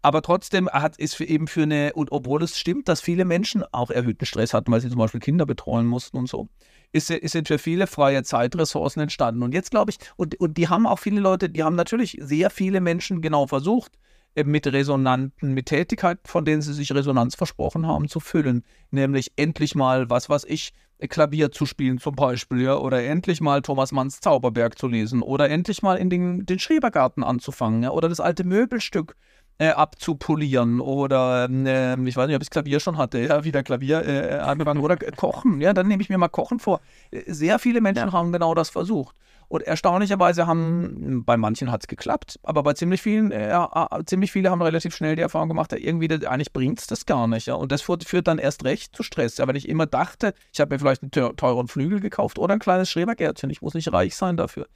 Aber trotzdem hat es eben für eine, und obwohl es stimmt, dass viele Menschen auch erhöhten Stress hatten, weil sie zum Beispiel Kinder betreuen mussten und so, ist, sind für viele freie Zeitressourcen entstanden. Und jetzt glaube ich, und, und die haben auch viele Leute, die haben natürlich sehr viele Menschen genau versucht, äh, mit Resonanten, mit Tätigkeiten, von denen sie sich Resonanz versprochen haben, zu füllen. Nämlich endlich mal, was weiß ich, Klavier zu spielen zum Beispiel, ja, oder endlich mal Thomas Manns Zauberberg zu lesen, oder endlich mal in den, den Schrebergarten anzufangen, ja, oder das alte Möbelstück äh, abzupolieren oder äh, ich weiß nicht, ob ich das Klavier schon hatte, ja, wieder Klavier äh, angefangen oder kochen, ja, dann nehme ich mir mal Kochen vor. Sehr viele Menschen ja. haben genau das versucht. Und erstaunlicherweise haben, bei manchen hat es geklappt, aber bei ziemlich vielen, äh, äh, ziemlich viele haben relativ schnell die Erfahrung gemacht, ja, irgendwie, das, eigentlich bringt es das gar nicht. Ja. Und das führt, führt, dann erst recht zu Stress. Ja, wenn ich immer dachte, ich habe mir vielleicht einen teuren Flügel gekauft oder ein kleines Schrebergärtchen, ich muss nicht reich sein dafür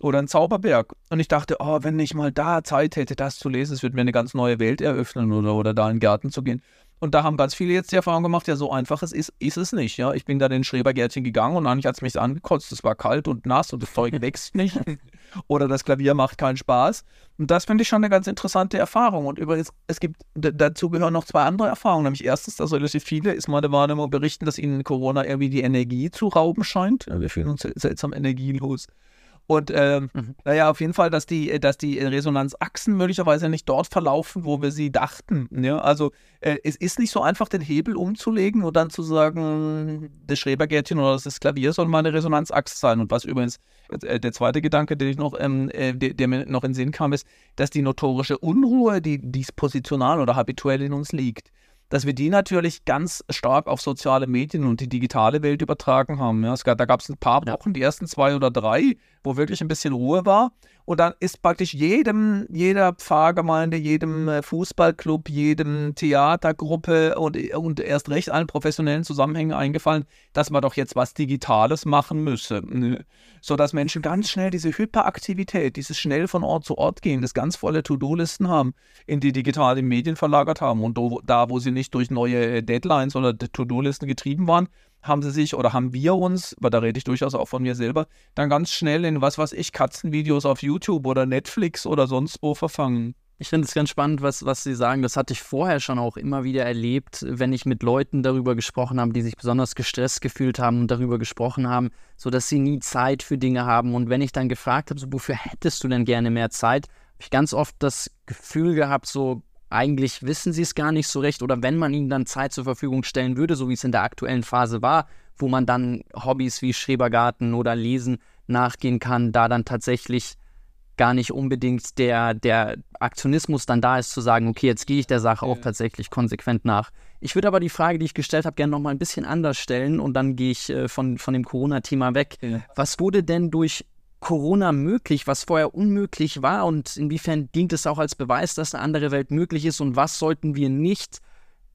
oder ein Zauberberg. Und ich dachte, oh, wenn ich mal da Zeit hätte, das zu lesen, es würde mir eine ganz neue Welt eröffnen oder, oder da in den Garten zu gehen. Und da haben ganz viele jetzt die Erfahrung gemacht, ja, so einfach es ist, ist es nicht. Ja, ich bin da in den Schrebergärtchen gegangen und eigentlich hat es mich angekotzt. Es war kalt und nass und das Zeug wächst nicht. Oder das Klavier macht keinen Spaß. Und das finde ich schon eine ganz interessante Erfahrung. Und übrigens, es gibt, dazu gehören noch zwei andere Erfahrungen. Nämlich erstens, dass relativ viele, ist meine Wahrnehmung, berichten, dass ihnen Corona irgendwie die Energie zu rauben scheint. Wir fühlen uns seltsam energielos. Und ähm, mhm. naja, auf jeden Fall, dass die, dass die Resonanzachsen möglicherweise nicht dort verlaufen, wo wir sie dachten. Ja? Also äh, es ist nicht so einfach, den Hebel umzulegen und dann zu sagen, das Schrebergärtchen oder das Klavier soll mal eine Resonanzachse sein. Und was übrigens, äh, der zweite Gedanke, den ich noch, ähm, äh, der, der, mir noch in den Sinn kam, ist, dass die notorische Unruhe, die dispositional oder habituell in uns liegt, dass wir die natürlich ganz stark auf soziale Medien und die digitale Welt übertragen haben. Ja, gab, da gab es ein paar Wochen, die ersten zwei oder drei, wo wirklich ein bisschen Ruhe war. Und dann ist praktisch jedem, jeder Pfarrgemeinde, jedem äh, Fußballclub, jedem Theatergruppe und, und erst recht allen professionellen Zusammenhängen eingefallen, dass man doch jetzt was Digitales machen müsse. Ne? Sodass Menschen ganz schnell diese Hyperaktivität, dieses schnell von Ort zu Ort gehen, das ganz volle To-Do-Listen haben, in die digitalen Medien verlagert haben. Und da, wo sie nicht durch neue Deadlines oder To-Do-Listen getrieben waren, haben sie sich oder haben wir uns, aber da rede ich durchaus auch von mir selber, dann ganz schnell in was weiß ich, Katzenvideos auf YouTube oder Netflix oder sonst wo verfangen. Ich finde es ganz spannend, was, was Sie sagen. Das hatte ich vorher schon auch immer wieder erlebt, wenn ich mit Leuten darüber gesprochen habe, die sich besonders gestresst gefühlt haben und darüber gesprochen haben, sodass sie nie Zeit für Dinge haben. Und wenn ich dann gefragt habe, so, wofür hättest du denn gerne mehr Zeit, habe ich ganz oft das Gefühl gehabt, so, eigentlich wissen sie es gar nicht so recht oder wenn man ihnen dann Zeit zur Verfügung stellen würde, so wie es in der aktuellen Phase war, wo man dann Hobbys wie Schrebergarten oder Lesen nachgehen kann, da dann tatsächlich gar nicht unbedingt der, der Aktionismus dann da ist, zu sagen, okay, jetzt gehe ich der Sache auch tatsächlich konsequent nach. Ich würde aber die Frage, die ich gestellt habe, gerne nochmal ein bisschen anders stellen und dann gehe ich äh, von, von dem Corona-Thema weg. Ja. Was wurde denn durch Corona möglich, was vorher unmöglich war und inwiefern dient es auch als Beweis, dass eine andere Welt möglich ist und was sollten wir nicht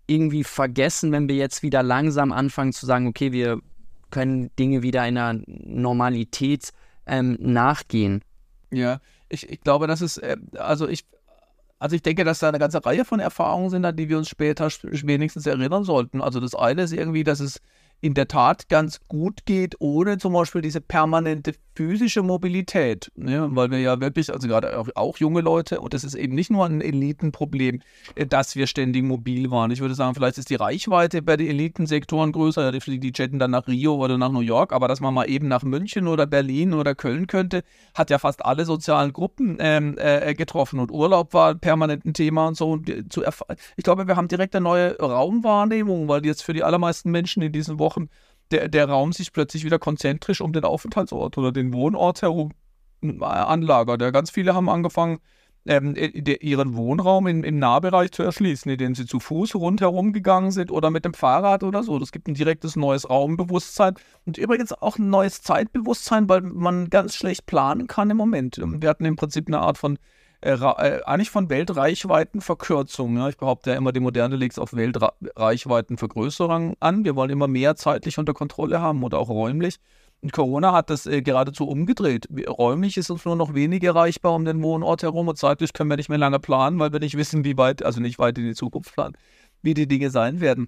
irgendwie vergessen, wenn wir jetzt wieder langsam anfangen zu sagen, okay, wir können Dinge wieder in einer Normalität ähm, nachgehen. Ja, ich, ich glaube, das ist, äh, also ich, also ich denke, dass da eine ganze Reihe von Erfahrungen sind, an die wir uns später wenigstens erinnern sollten. Also das eine ist irgendwie, dass es in der Tat ganz gut geht, ohne zum Beispiel diese permanente physische Mobilität. Ne? Weil wir ja wirklich, also gerade auch, auch, junge Leute, und das ist eben nicht nur ein Elitenproblem, äh, dass wir ständig mobil waren. Ich würde sagen, vielleicht ist die Reichweite bei den Elitensektoren größer. Die, die chatten dann nach Rio oder nach New York, aber dass man mal eben nach München oder Berlin oder Köln könnte, hat ja fast alle sozialen Gruppen ähm, äh, getroffen. Und Urlaub war permanent ein Thema und so. Und zu ich glaube, wir haben direkt eine neue Raumwahrnehmung, weil jetzt für die allermeisten Menschen in diesen Wochen Wochen der, der Raum sich plötzlich wieder konzentrisch um den Aufenthaltsort oder den Wohnort herum äh, anlagert. Ja, ganz viele haben angefangen, ähm, ihren Wohnraum in, im Nahbereich zu erschließen, indem sie zu Fuß rundherum gegangen sind oder mit dem Fahrrad oder so. Das gibt ein direktes neues Raumbewusstsein und übrigens auch ein neues Zeitbewusstsein, weil man ganz schlecht planen kann im Moment. Wir hatten im Prinzip eine Art von äh, äh, eigentlich von Weltreichweitenverkürzung. Ja. Ich behaupte ja immer, die Moderne legt es auf Weltreichweitenvergrößerung an. Wir wollen immer mehr zeitlich unter Kontrolle haben oder auch räumlich. Und Corona hat das äh, geradezu umgedreht. Räumlich ist uns nur noch wenig erreichbar um den Wohnort herum und zeitlich können wir nicht mehr lange planen, weil wir nicht wissen, wie weit, also nicht weit in die Zukunft planen, wie die Dinge sein werden.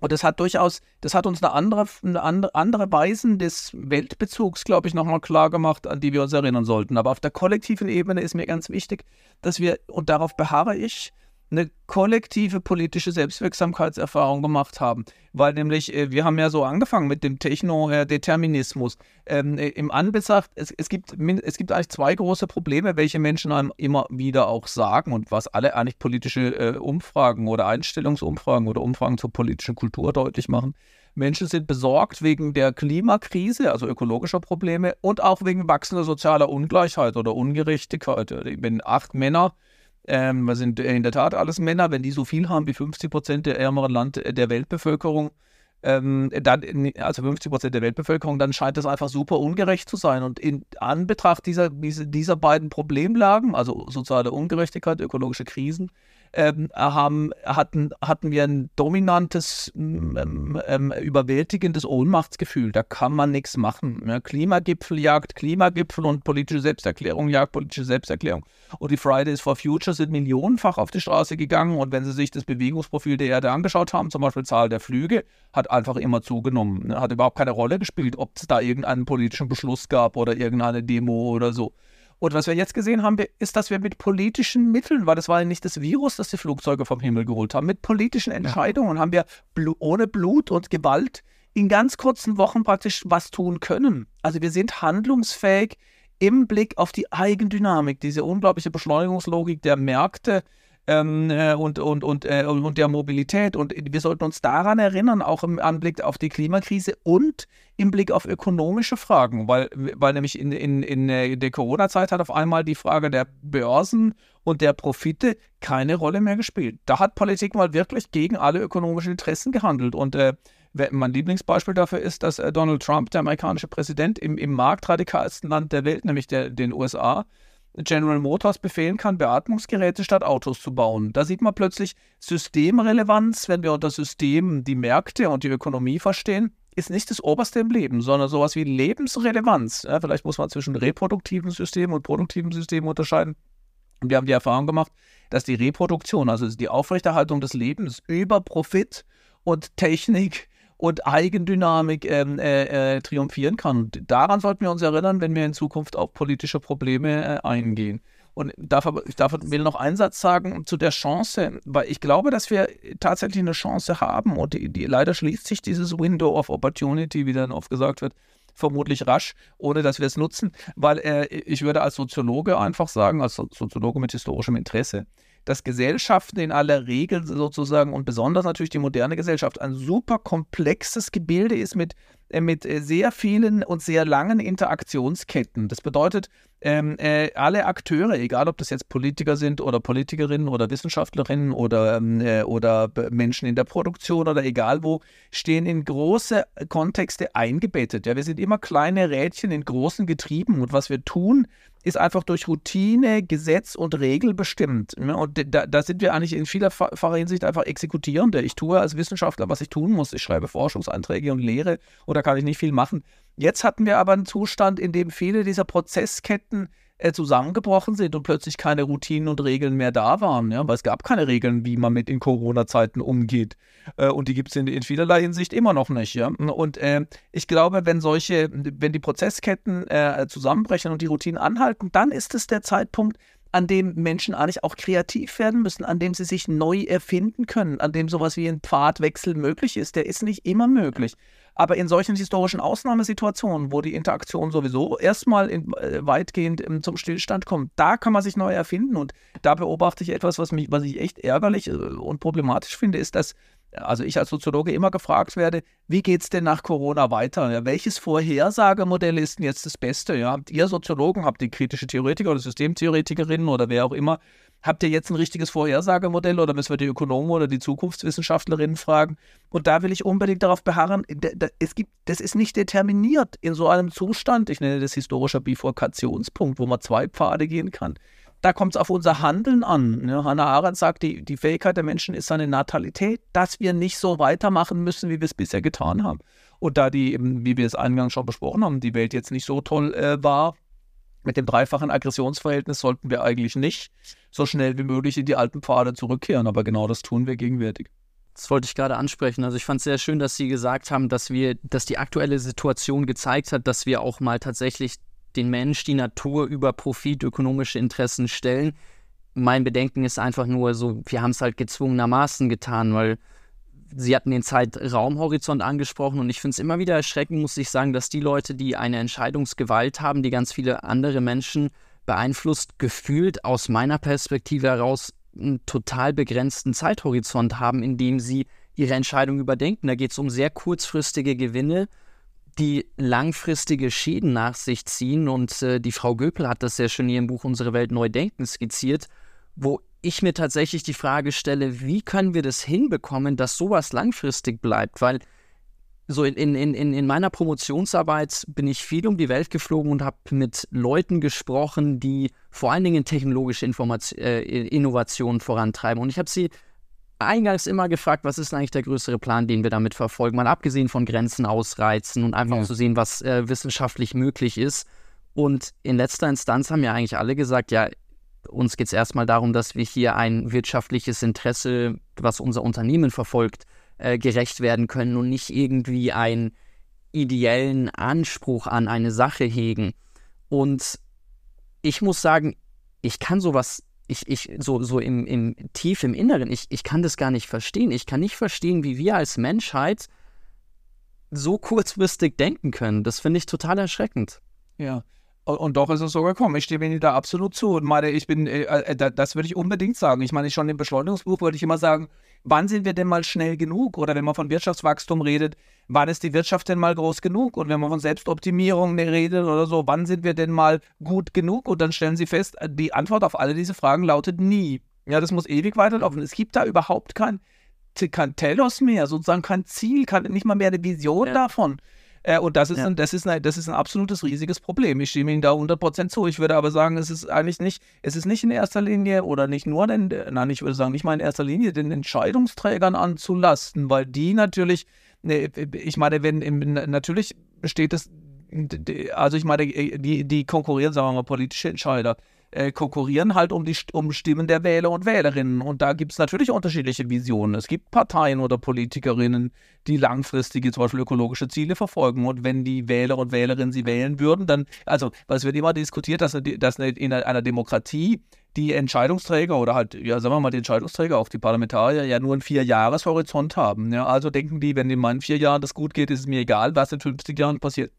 Und das hat durchaus, das hat uns eine andere, eine andere Weisen des Weltbezugs, glaube ich, nochmal klar gemacht, an die wir uns erinnern sollten. Aber auf der kollektiven Ebene ist mir ganz wichtig, dass wir, und darauf beharre ich, eine kollektive politische Selbstwirksamkeitserfahrung gemacht haben. Weil nämlich, äh, wir haben ja so angefangen mit dem Technodeterminismus. Ähm, äh, Im Anbetracht, es, es, gibt, es gibt eigentlich zwei große Probleme, welche Menschen einem immer wieder auch sagen und was alle eigentlich politische äh, Umfragen oder Einstellungsumfragen oder Umfragen zur politischen Kultur deutlich machen. Menschen sind besorgt wegen der Klimakrise, also ökologischer Probleme und auch wegen wachsender sozialer Ungleichheit oder Ungerechtigkeit. Wenn acht Männer ähm, wir sind in der Tat alles Männer. Wenn die so viel haben wie 50 Prozent der ärmeren Land äh, der Weltbevölkerung, ähm, dann, also 50 Prozent der Weltbevölkerung, dann scheint das einfach super ungerecht zu sein. Und in Anbetracht dieser, dieser beiden Problemlagen, also soziale Ungerechtigkeit, ökologische Krisen, ähm, haben, hatten, hatten wir ein dominantes, ähm, ähm, überwältigendes Ohnmachtsgefühl. Da kann man nichts machen. Ja, Klimagipfel jagt Klimagipfel und politische Selbsterklärung jagt politische Selbsterklärung. Und die Fridays for Future sind millionenfach auf die Straße gegangen. Und wenn Sie sich das Bewegungsprofil der Erde angeschaut haben, zum Beispiel Zahl der Flüge, hat einfach immer zugenommen. Hat überhaupt keine Rolle gespielt, ob es da irgendeinen politischen Beschluss gab oder irgendeine Demo oder so. Und was wir jetzt gesehen haben, ist, dass wir mit politischen Mitteln, weil das war ja nicht das Virus, das die Flugzeuge vom Himmel geholt haben, mit politischen Entscheidungen ja. haben wir bl ohne Blut und Gewalt in ganz kurzen Wochen praktisch was tun können. Also wir sind handlungsfähig im Blick auf die Eigendynamik, diese unglaubliche Beschleunigungslogik der Märkte, ähm, äh, und, und, und, äh, und der Mobilität. Und wir sollten uns daran erinnern, auch im Anblick auf die Klimakrise und im Blick auf ökonomische Fragen, weil, weil nämlich in, in, in äh, der Corona-Zeit hat auf einmal die Frage der Börsen und der Profite keine Rolle mehr gespielt. Da hat Politik mal wirklich gegen alle ökonomischen Interessen gehandelt. Und äh, mein Lieblingsbeispiel dafür ist, dass äh, Donald Trump, der amerikanische Präsident, im, im marktradikalsten Land der Welt, nämlich der, den USA, General Motors befehlen kann, Beatmungsgeräte statt Autos zu bauen. Da sieht man plötzlich Systemrelevanz, wenn wir unter System die Märkte und die Ökonomie verstehen, ist nicht das Oberste im Leben, sondern sowas wie Lebensrelevanz. Ja, vielleicht muss man zwischen reproduktiven Systemen und produktiven Systemen unterscheiden. Und wir haben die Erfahrung gemacht, dass die Reproduktion, also die Aufrechterhaltung des Lebens über Profit und Technik und Eigendynamik ähm, äh, äh, triumphieren kann. Und daran sollten wir uns erinnern, wenn wir in Zukunft auf politische Probleme äh, eingehen. Und darf, ich darf, will noch einen Satz sagen zu der Chance, weil ich glaube, dass wir tatsächlich eine Chance haben und die, die leider schließt sich dieses Window of Opportunity, wie dann oft gesagt wird, vermutlich rasch, ohne dass wir es nutzen, weil äh, ich würde als Soziologe einfach sagen, als Soziologe mit historischem Interesse, dass Gesellschaften in aller Regel sozusagen und besonders natürlich die moderne Gesellschaft ein super komplexes Gebilde ist mit, äh, mit äh, sehr vielen und sehr langen Interaktionsketten. Das bedeutet, ähm, äh, alle Akteure, egal ob das jetzt Politiker sind oder Politikerinnen oder Wissenschaftlerinnen oder, ähm, äh, oder Menschen in der Produktion oder egal wo, stehen in große Kontexte eingebettet. Ja, wir sind immer kleine Rädchen in großen Getrieben und was wir tun, ist einfach durch Routine, Gesetz und Regel bestimmt. Und da, da sind wir eigentlich in vielerfacher Hinsicht einfach Exekutierende. Ich tue als Wissenschaftler, was ich tun muss. Ich schreibe Forschungsanträge und lehre oder kann ich nicht viel machen. Jetzt hatten wir aber einen Zustand, in dem viele dieser Prozessketten äh, zusammengebrochen sind und plötzlich keine Routinen und Regeln mehr da waren. Ja? Weil es gab keine Regeln, wie man mit in Corona-Zeiten umgeht. Äh, und die gibt es in, in, vielerlei Hinsicht immer noch nicht. Ja? Und äh, ich glaube, wenn solche, wenn die Prozessketten äh, zusammenbrechen und die Routinen anhalten, dann ist es der Zeitpunkt, an dem Menschen eigentlich auch kreativ werden müssen, an dem sie sich neu erfinden können, an dem sowas wie ein Pfadwechsel möglich ist. Der ist nicht immer möglich. Aber in solchen historischen Ausnahmesituationen, wo die Interaktion sowieso erstmal in, äh, weitgehend ähm, zum Stillstand kommt, da kann man sich neu erfinden. Und da beobachte ich etwas, was, mich, was ich echt ärgerlich äh, und problematisch finde, ist, dass also ich als Soziologe immer gefragt werde, wie geht es denn nach Corona weiter? Ja, welches Vorhersagemodell ist denn jetzt das Beste? Ja, habt ihr Soziologen, habt ihr kritische Theoretiker oder Systemtheoretikerinnen oder wer auch immer, habt ihr jetzt ein richtiges Vorhersagemodell oder müssen wir die Ökonomen oder die Zukunftswissenschaftlerinnen fragen? Und da will ich unbedingt darauf beharren, es gibt, das ist nicht determiniert in so einem Zustand, ich nenne das historischer Bifurkationspunkt, wo man zwei Pfade gehen kann da kommt es auf unser Handeln an. Hannah Arendt sagt, die, die Fähigkeit der Menschen ist seine Natalität, dass wir nicht so weitermachen müssen, wie wir es bisher getan haben. Und da die, wie wir es eingangs schon besprochen haben, die Welt jetzt nicht so toll äh, war, mit dem dreifachen Aggressionsverhältnis sollten wir eigentlich nicht so schnell wie möglich in die alten Pfade zurückkehren. Aber genau das tun wir gegenwärtig. Das wollte ich gerade ansprechen. Also ich fand es sehr schön, dass Sie gesagt haben, dass wir, dass die aktuelle Situation gezeigt hat, dass wir auch mal tatsächlich den Mensch, die Natur über Profit, ökonomische Interessen stellen. Mein Bedenken ist einfach nur so, wir haben es halt gezwungenermaßen getan, weil Sie hatten den Zeitraumhorizont angesprochen und ich finde es immer wieder erschreckend, muss ich sagen, dass die Leute, die eine Entscheidungsgewalt haben, die ganz viele andere Menschen beeinflusst, gefühlt aus meiner Perspektive heraus einen total begrenzten Zeithorizont haben, in dem sie ihre Entscheidung überdenken. Da geht es um sehr kurzfristige Gewinne, die langfristige Schäden nach sich ziehen. Und äh, die Frau Göpel hat das sehr schön in ihrem Buch Unsere Welt neu denken skizziert, wo ich mir tatsächlich die Frage stelle, wie können wir das hinbekommen, dass sowas langfristig bleibt? Weil so in, in, in, in meiner Promotionsarbeit bin ich viel um die Welt geflogen und habe mit Leuten gesprochen, die vor allen Dingen technologische Information, äh, Innovationen vorantreiben. Und ich habe sie eingangs immer gefragt, was ist eigentlich der größere Plan, den wir damit verfolgen, mal abgesehen von Grenzen ausreizen und einfach ja. zu sehen, was äh, wissenschaftlich möglich ist. Und in letzter Instanz haben ja eigentlich alle gesagt, ja, uns geht es erstmal darum, dass wir hier ein wirtschaftliches Interesse, was unser Unternehmen verfolgt, äh, gerecht werden können und nicht irgendwie einen ideellen Anspruch an eine Sache hegen. Und ich muss sagen, ich kann sowas, ich, ich, so, so im, im tief im Inneren, ich, ich kann das gar nicht verstehen. Ich kann nicht verstehen, wie wir als Menschheit so kurzfristig denken können. Das finde ich total erschreckend. Ja, und doch ist es so gekommen. Ich stimme Ihnen da absolut zu. Und meine, ich bin, äh, äh das würde ich unbedingt sagen. Ich meine, schon im Beschleunigungsbuch würde ich immer sagen, wann sind wir denn mal schnell genug? Oder wenn man von Wirtschaftswachstum redet, wann ist die Wirtschaft denn mal groß genug? Und wenn man von Selbstoptimierung redet oder so, wann sind wir denn mal gut genug? Und dann stellen Sie fest, die Antwort auf alle diese Fragen lautet nie. Ja, das muss ewig weiterlaufen. Es gibt da überhaupt kein, kein Telos mehr, sozusagen kein Ziel, kein, nicht mal mehr eine Vision ja. davon. Äh, und das ist, ja. ein, das, ist ein, das ist ein absolutes riesiges Problem. Ich stimme Ihnen da 100% zu. Ich würde aber sagen, es ist eigentlich nicht, es ist nicht in erster Linie oder nicht nur den, nein, ich würde sagen, nicht mal in erster Linie den Entscheidungsträgern anzulasten, weil die natürlich, ne, ich meine, wenn, natürlich besteht es, also ich meine, die, die konkurrieren, sagen wir mal, politische Entscheider äh, konkurrieren halt um die um Stimmen der Wähler und Wählerinnen. Und da gibt es natürlich unterschiedliche Visionen. Es gibt Parteien oder Politikerinnen, die langfristige, zum Beispiel ökologische Ziele verfolgen. Und wenn die Wähler und Wählerinnen sie wählen würden, dann, also, was wird immer diskutiert, dass, dass in einer Demokratie die Entscheidungsträger oder halt, ja, sagen wir mal, die Entscheidungsträger, auch die Parlamentarier, ja nur einen Vier-Jahres-Horizont haben. Ja, also denken die, wenn in meinen vier Jahren das gut geht, ist es mir egal, was in 50 Jahren passiert.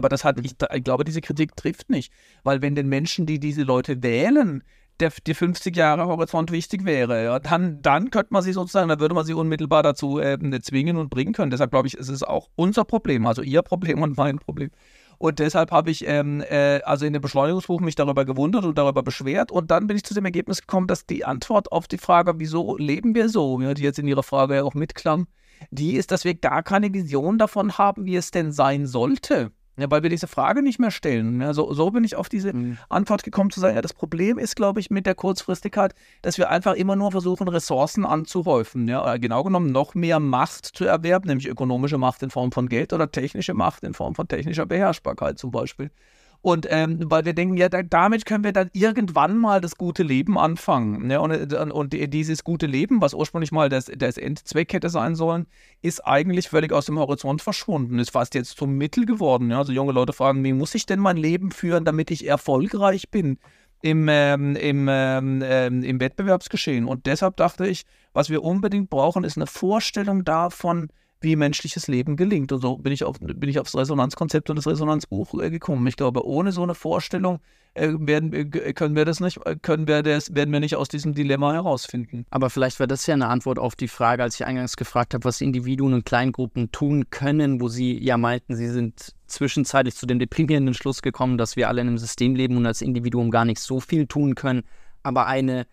Aber das hat, ich, ich glaube, diese Kritik trifft nicht. Weil wenn den Menschen, die diese Leute wählen, der, die 50 Jahre Horizont wichtig wäre, ja, dann, dann könnte man sie sozusagen, dann würde man sie unmittelbar dazu äh, zwingen und bringen können. Deshalb glaube ich, ist es auch unser Problem, also ihr Problem und mein Problem. Und deshalb habe ich ähm, äh, also in dem Beschleunigungsbuch mich darüber gewundert und darüber beschwert. Und dann bin ich zu dem Ergebnis gekommen, dass die Antwort auf die Frage, wieso leben wir so, die jetzt in Ihrer Frage ja auch mitklang, die ist, dass wir gar keine Vision davon haben, wie es denn sein sollte. Ja, weil wir diese Frage nicht mehr stellen. Ja, so, so bin ich auf diese mhm. Antwort gekommen zu sagen, ja, das Problem ist, glaube ich, mit der Kurzfristigkeit, dass wir einfach immer nur versuchen, Ressourcen anzuhäufen. Ja, genau genommen noch mehr Macht zu erwerben, nämlich ökonomische Macht in Form von Geld oder technische Macht in Form von technischer Beherrschbarkeit zum Beispiel. Und ähm, weil wir denken, ja, da, damit können wir dann irgendwann mal das gute Leben anfangen. Ne? Und, und, dieses gute Leben, was ursprünglich mal das, das Endzweck hätte sein sollen, ist eigentlich völlig aus dem Horizont verschwunden. Ist fast jetzt zum Mittel geworden. Ja? Also junge Leute fragen, wie muss ich denn mein Leben führen, damit ich erfolgreich bin? Im, ähm, im, ähm, ähm im Wettbewerbsgeschehen. Und deshalb dachte ich, was wir unbedingt brauchen, ist eine Vorstellung davon, wie menschliches Leben gelingt. Und so bin ich, auf, bin ich aufs Resonanzkonzept und das Resonanzbuch äh, gekommen. Ich glaube, ohne so eine Vorstellung äh, werden, äh, können wir das nicht, können wir das, werden wir nicht aus diesem Dilemma herausfinden. Aber vielleicht wäre das ja eine Antwort auf die Frage, als ich eingangs gefragt habe, was Individuen und Kleingruppen tun können, wo sie ja meinten, sie sind zwischenzeitlich zu dem deprimierenden Schluss gekommen, dass wir alle in einem System leben und als Individuum gar nicht so viel tun können. Aber eine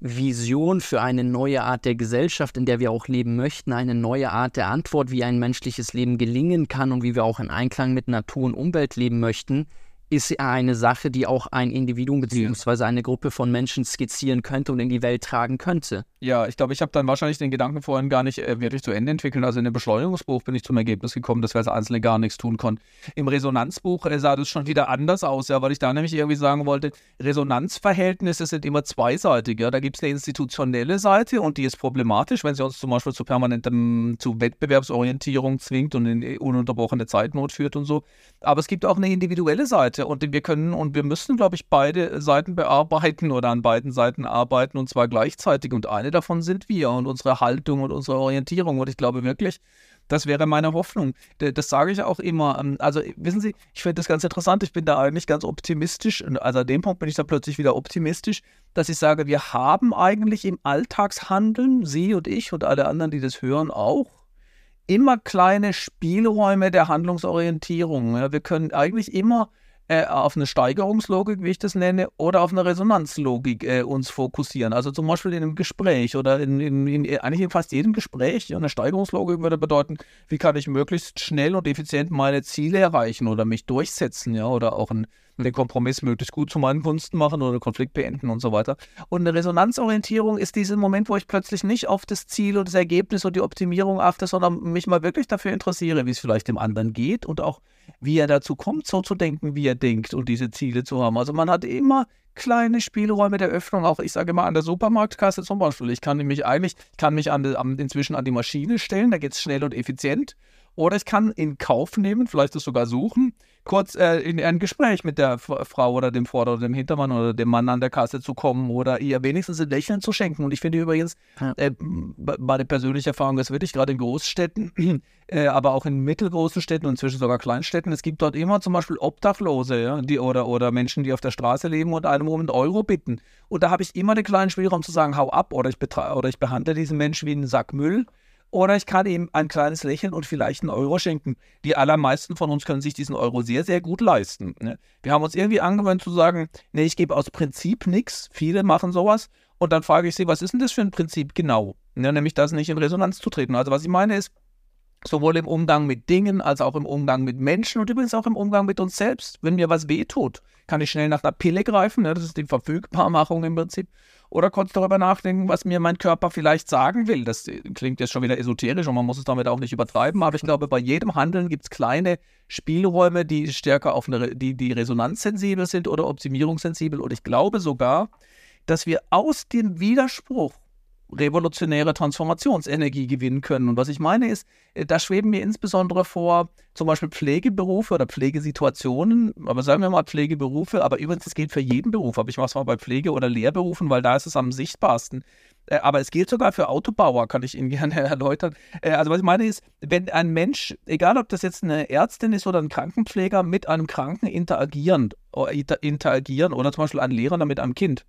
Vision für eine neue Art der Gesellschaft, in der wir auch leben möchten, eine neue Art der Antwort, wie ein menschliches Leben gelingen kann und wie wir auch in Einklang mit Natur und Umwelt leben möchten, ist eine Sache, die auch ein Individuum bzw. eine Gruppe von Menschen skizzieren könnte und in die Welt tragen könnte. Ja, ich glaube, ich habe dann wahrscheinlich den Gedanken vorhin gar nicht äh, wirklich zu Ende entwickelt. Also in dem Beschleunigungsbuch bin ich zum Ergebnis gekommen, dass wir als Einzelne gar nichts tun konnten. Im Resonanzbuch äh, sah das schon wieder anders aus, ja, weil ich da nämlich irgendwie sagen wollte, Resonanzverhältnisse sind immer zweiseitig. Ja. Da gibt es eine institutionelle Seite und die ist problematisch, wenn sie uns zum Beispiel zu permanentem, zu Wettbewerbsorientierung zwingt und in ununterbrochene Zeitnot führt und so. Aber es gibt auch eine individuelle Seite und wir können und wir müssen, glaube ich, beide Seiten bearbeiten oder an beiden Seiten arbeiten und zwar gleichzeitig. Und eine davon sind wir und unsere Haltung und unsere Orientierung. Und ich glaube wirklich, das wäre meine Hoffnung. Das sage ich auch immer. Ähm, also, wissen Sie, ich finde das ganz interessant. Ich bin da eigentlich ganz optimistisch. Also, an dem Punkt bin ich da plötzlich wieder optimistisch, dass ich sage, wir haben eigentlich im Alltagshandeln, Sie und ich und alle anderen, die das hören, auch immer kleine Spielräume der Handlungsorientierung. Wir können eigentlich immer äh, auf eine Steigerungslogik, wie ich das nenne, oder auf eine Resonanzlogik äh, uns fokussieren. Also zum Beispiel in einem Gespräch oder in, in, in, eigentlich in fast jedem Gespräch. Ja, eine Steigerungslogik würde bedeuten, wie kann ich möglichst schnell und effizient meine Ziele erreichen oder mich durchsetzen, ja, oder auch ein den Kompromiss möglichst gut zu meinen Gunsten machen oder Konflikt beenden und so weiter. Und eine Resonanzorientierung ist dieser Moment, wo ich plötzlich nicht auf das Ziel und das Ergebnis und die Optimierung achte, sondern mich mal wirklich dafür interessiere, wie es vielleicht dem anderen geht und auch wie er dazu kommt, so zu denken, wie er denkt und diese Ziele zu haben. Also man hat immer kleine Spielräume der Öffnung, auch ich sage mal an der Supermarktkasse zum Beispiel. Ich kann mich eigentlich, ich kann mich an, an, inzwischen an die Maschine stellen, da geht es schnell und effizient. Oder ich kann in Kauf nehmen, vielleicht das sogar suchen, kurz äh, in ein Gespräch mit der Frau oder dem Vorder- oder dem Hintermann oder dem Mann an der Kasse zu kommen oder ihr wenigstens ein Lächeln zu schenken. Und ich finde übrigens, äh, meine persönliche Erfahrung ist wirklich gerade in Großstädten, äh, aber auch in mittelgroßen Städten und inzwischen sogar Kleinstädten, es gibt dort immer zum Beispiel Obdachlose ja, die, oder, oder Menschen, die auf der Straße leben und einem um einen Euro bitten. Und da habe ich immer den kleinen Spielraum zu sagen, hau ab oder ich, oder ich behandle diesen Menschen wie einen Sack Müll oder ich kann ihm ein kleines Lächeln und vielleicht einen Euro schenken. Die allermeisten von uns können sich diesen Euro sehr, sehr gut leisten. Ne? Wir haben uns irgendwie angewöhnt zu sagen, nee, ich gebe aus Prinzip nichts. Viele machen sowas. Und dann frage ich sie, was ist denn das für ein Prinzip genau? Ja, nämlich das nicht in Resonanz zu treten. Also was ich meine ist, sowohl im Umgang mit Dingen als auch im Umgang mit Menschen und übrigens auch im Umgang mit uns selbst. Wenn mir was wehtut, kann ich schnell nach einer Pille greifen. Ja, das ist die Verfügbarmachung im Prinzip oder kurz darüber nachdenken, was mir mein Körper vielleicht sagen will. Das klingt jetzt schon wieder esoterisch und man muss es damit auch nicht übertreiben, aber ich glaube, bei jedem Handeln gibt es kleine Spielräume, die stärker auf eine, die, die resonanzsensibel sind oder optimierungssensibel. Und ich glaube sogar, dass wir aus dem Widerspruch revolutionäre Transformationsenergie gewinnen können. Und was ich meine ist, äh, da schweben mir insbesondere vor zum Beispiel Pflegeberufe oder Pflegesituationen, aber sagen wir mal Pflegeberufe, aber übrigens, das gilt für jeden Beruf, aber ich mache es mal bei Pflege- oder Lehrberufen, weil da ist es am sichtbarsten. Äh, aber es gilt sogar für Autobauer, kann ich Ihnen gerne erläutern. Äh, also was ich meine ist, wenn ein Mensch, egal ob das jetzt eine Ärztin ist oder ein Krankenpfleger, mit einem Kranken interagieren, interagieren oder zum Beispiel ein Lehrer mit einem Kind,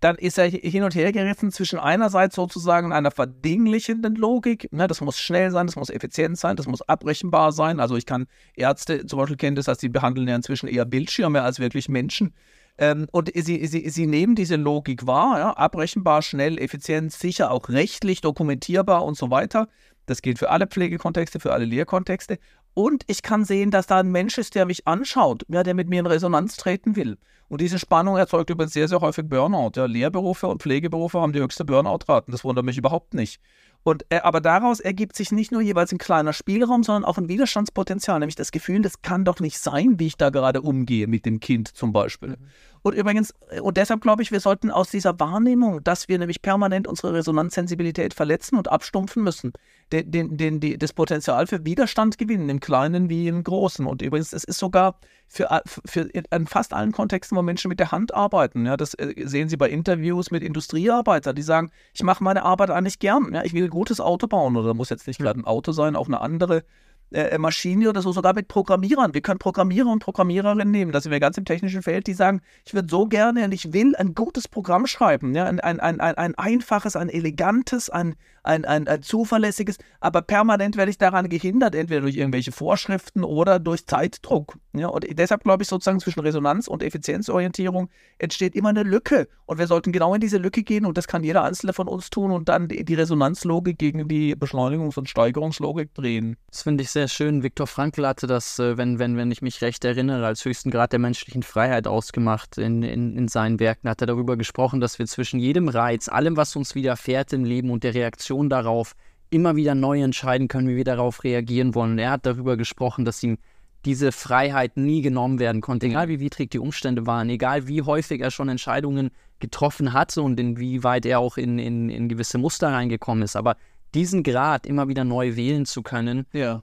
dann ist er hin und her gerissen zwischen einerseits sozusagen einer verdinglichenden Logik, ne, das muss schnell sein, das muss effizient sein, das muss abrechenbar sein. Also ich kann Ärzte zum Beispiel kennen das, dass sie behandeln ja inzwischen eher Bildschirme als wirklich Menschen. Ähm, und sie, sie, sie nehmen diese Logik wahr, ja, abrechenbar, schnell, effizient, sicher, auch rechtlich dokumentierbar und so weiter. Das gilt für alle Pflegekontexte, für alle Lehrkontexte. Und ich kann sehen, dass da ein Mensch ist, der mich anschaut, ja, der mit mir in Resonanz treten will. Und diese Spannung erzeugt übrigens sehr, sehr häufig Burnout. Ja, Lehrberufe und Pflegeberufe haben die höchste Burnout-Raten. Das wundert mich überhaupt nicht. Und, äh, aber daraus ergibt sich nicht nur jeweils ein kleiner Spielraum, sondern auch ein Widerstandspotenzial, nämlich das Gefühl, das kann doch nicht sein, wie ich da gerade umgehe mit dem Kind zum Beispiel. Mhm. Und übrigens, äh, und deshalb glaube ich, wir sollten aus dieser Wahrnehmung, dass wir nämlich permanent unsere Resonanzsensibilität verletzen und abstumpfen müssen, den, den, den, die, das Potenzial für Widerstand gewinnen, im Kleinen wie im Großen. Und übrigens, es ist sogar für, für in fast allen Kontexten, wo Menschen mit der Hand arbeiten. Ja, das äh, sehen Sie bei Interviews mit Industriearbeitern, die sagen, ich mache meine Arbeit eigentlich gern. Ja, ich will ein gutes Auto bauen oder muss jetzt nicht hm. gerade ein Auto sein, auch eine andere äh, Maschine oder so, sogar mit Programmierern. Wir können Programmierer und Programmiererinnen nehmen. Da sind wir ganz im technischen Feld, die sagen, ich würde so gerne und ich will ein gutes Programm schreiben. Ja? Ein, ein, ein, ein einfaches, ein elegantes, ein, ein, ein, ein zuverlässiges, aber permanent werde ich daran gehindert, entweder durch irgendwelche Vorschriften oder durch Zeitdruck. Ja? Und deshalb glaube ich sozusagen zwischen Resonanz und Effizienzorientierung entsteht immer eine Lücke. Und wir sollten genau in diese Lücke gehen und das kann jeder Einzelne von uns tun und dann die Resonanzlogik gegen die Beschleunigungs- und Steigerungslogik drehen. Das finde ich sehr sehr schön. Viktor Frankl hatte das, äh, wenn, wenn, wenn ich mich recht erinnere, als höchsten Grad der menschlichen Freiheit ausgemacht. In, in, in seinen Werken hat er darüber gesprochen, dass wir zwischen jedem Reiz, allem, was uns widerfährt im Leben und der Reaktion darauf, immer wieder neu entscheiden können, wie wir darauf reagieren wollen. Und er hat darüber gesprochen, dass ihm diese Freiheit nie genommen werden konnte, egal wie widrig die Umstände waren, egal wie häufig er schon Entscheidungen getroffen hatte und inwieweit er auch in, in, in gewisse Muster reingekommen ist. Aber diesen Grad immer wieder neu wählen zu können, ja.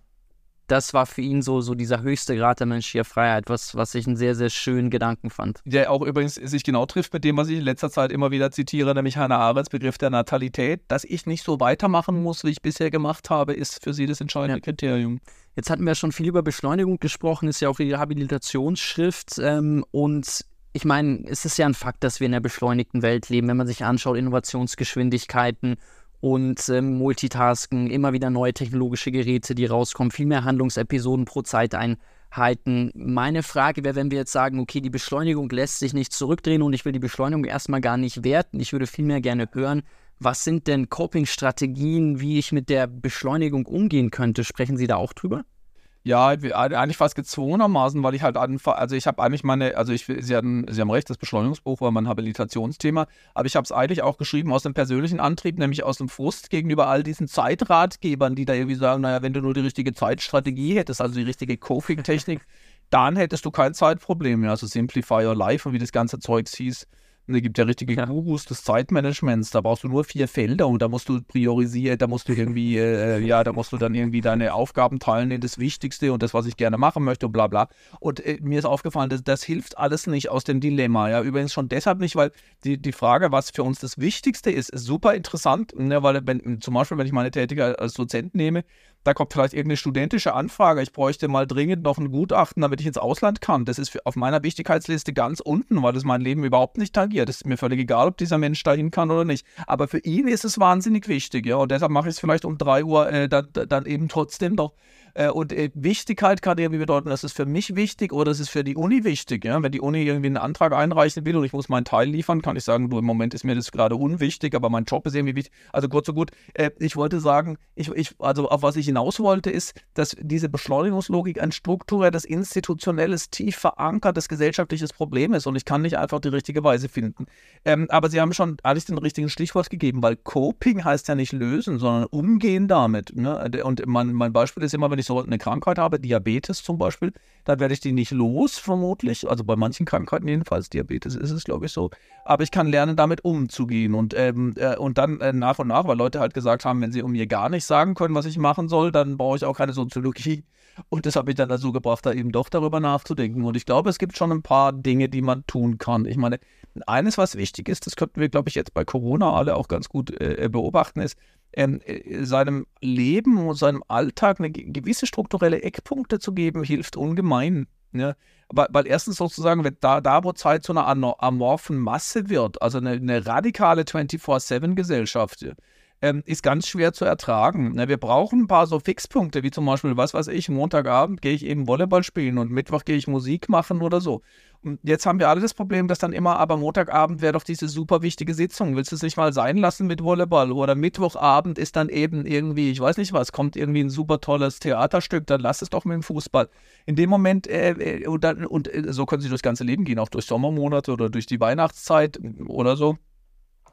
Das war für ihn so, so dieser höchste Grad der menschlichen Freiheit, was, was ich einen sehr, sehr schönen Gedanken fand. Der auch übrigens sich genau trifft mit dem, was ich in letzter Zeit immer wieder zitiere, nämlich Hannah Arendts Begriff der Natalität. Dass ich nicht so weitermachen muss, wie ich bisher gemacht habe, ist für sie das entscheidende ja. Kriterium. Jetzt hatten wir schon viel über Beschleunigung gesprochen, ist ja auch die Rehabilitationsschrift ähm, und ich meine, es ist ja ein Fakt, dass wir in einer beschleunigten Welt leben, wenn man sich anschaut, Innovationsgeschwindigkeiten und ähm, Multitasken, immer wieder neue technologische Geräte, die rauskommen, viel mehr Handlungsepisoden pro Zeiteinheiten. Meine Frage wäre, wenn wir jetzt sagen, okay, die Beschleunigung lässt sich nicht zurückdrehen und ich will die Beschleunigung erstmal gar nicht werten, ich würde vielmehr gerne hören, was sind denn Coping-Strategien, wie ich mit der Beschleunigung umgehen könnte? Sprechen Sie da auch drüber? Ja, eigentlich fast gezwungenermaßen, weil ich halt einfach, also ich habe eigentlich meine, also ich, Sie, hatten, Sie haben recht, das Beschleunigungsbuch war mein Habilitationsthema, aber ich habe es eigentlich auch geschrieben aus dem persönlichen Antrieb, nämlich aus dem Frust gegenüber all diesen Zeitratgebern, die da irgendwie sagen, naja, wenn du nur die richtige Zeitstrategie hättest, also die richtige Coping-Technik, dann hättest du kein Zeitproblem mehr, also Simplify Your Life und wie das ganze Zeugs hieß. Und es gibt ja richtige Gurus des Zeitmanagements. Da brauchst du nur vier Felder und da musst du priorisieren, da musst du irgendwie, äh, ja, da musst du dann irgendwie deine Aufgaben teilen in das Wichtigste und das, was ich gerne machen möchte und bla bla. Und äh, mir ist aufgefallen, das, das hilft alles nicht aus dem Dilemma. Ja, übrigens schon deshalb nicht, weil die, die Frage, was für uns das Wichtigste ist, ist super interessant. Ne, weil wenn, zum Beispiel, wenn ich meine Tätigkeit als Dozent nehme, da kommt vielleicht irgendeine studentische Anfrage, ich bräuchte mal dringend noch ein Gutachten, damit ich ins Ausland kann. Das ist auf meiner Wichtigkeitsliste ganz unten, weil das mein Leben überhaupt nicht tangiert. Es ist mir völlig egal, ob dieser Mensch dahin kann oder nicht. Aber für ihn ist es wahnsinnig wichtig, ja. Und deshalb mache ich es vielleicht um 3 Uhr äh, dann, dann eben trotzdem noch äh, und äh, Wichtigkeit kann irgendwie bedeuten, das ist für mich wichtig oder es ist für die Uni wichtig. Ja? Wenn die Uni irgendwie einen Antrag einreichen will und ich muss meinen Teil liefern, kann ich sagen, du, im Moment ist mir das gerade unwichtig, aber mein Job ist irgendwie wichtig. Also kurz so gut, äh, ich wollte sagen, ich, ich, also auf was ich hinaus wollte, ist, dass diese Beschleunigungslogik ein strukturelles, institutionelles, tief verankertes gesellschaftliches Problem ist und ich kann nicht einfach die richtige Weise finden. Ähm, aber Sie haben schon eigentlich den richtigen Stichwort gegeben, weil Coping heißt ja nicht lösen, sondern umgehen damit. Ne? Und mein, mein Beispiel ist immer, wenn ich eine Krankheit habe, Diabetes zum Beispiel, dann werde ich die nicht los, vermutlich. Also bei manchen Krankheiten jedenfalls, Diabetes ist es, glaube ich, so. Aber ich kann lernen, damit umzugehen. Und, ähm, äh, und dann äh, nach und nach, weil Leute halt gesagt haben, wenn sie um mir gar nicht sagen können, was ich machen soll, dann brauche ich auch keine Soziologie. Und das hat mich dann dazu gebracht, da eben doch darüber nachzudenken. Und ich glaube, es gibt schon ein paar Dinge, die man tun kann. Ich meine, eines, was wichtig ist, das könnten wir, glaube ich, jetzt bei Corona alle auch ganz gut äh, beobachten, ist, ähm, äh, seinem Leben und seinem Alltag eine gewisse strukturelle Eckpunkte zu geben, hilft ungemein. Ja? Weil, weil, erstens sozusagen, wenn da, da wo Zeit zu einer amorphen Masse wird, also eine, eine radikale 24-7-Gesellschaft, ähm, ist ganz schwer zu ertragen. Ne? Wir brauchen ein paar so Fixpunkte, wie zum Beispiel, was weiß ich, Montagabend gehe ich eben Volleyball spielen und Mittwoch gehe ich Musik machen oder so. Und jetzt haben wir alle das Problem, dass dann immer, aber Montagabend wäre doch diese super wichtige Sitzung. Willst du es nicht mal sein lassen mit Volleyball? Oder Mittwochabend ist dann eben irgendwie, ich weiß nicht was, kommt irgendwie ein super tolles Theaterstück, dann lass es doch mit dem Fußball. In dem Moment, äh, äh und, dann, und äh, so können sie durchs ganze Leben gehen, auch durch Sommermonate oder durch die Weihnachtszeit oder so.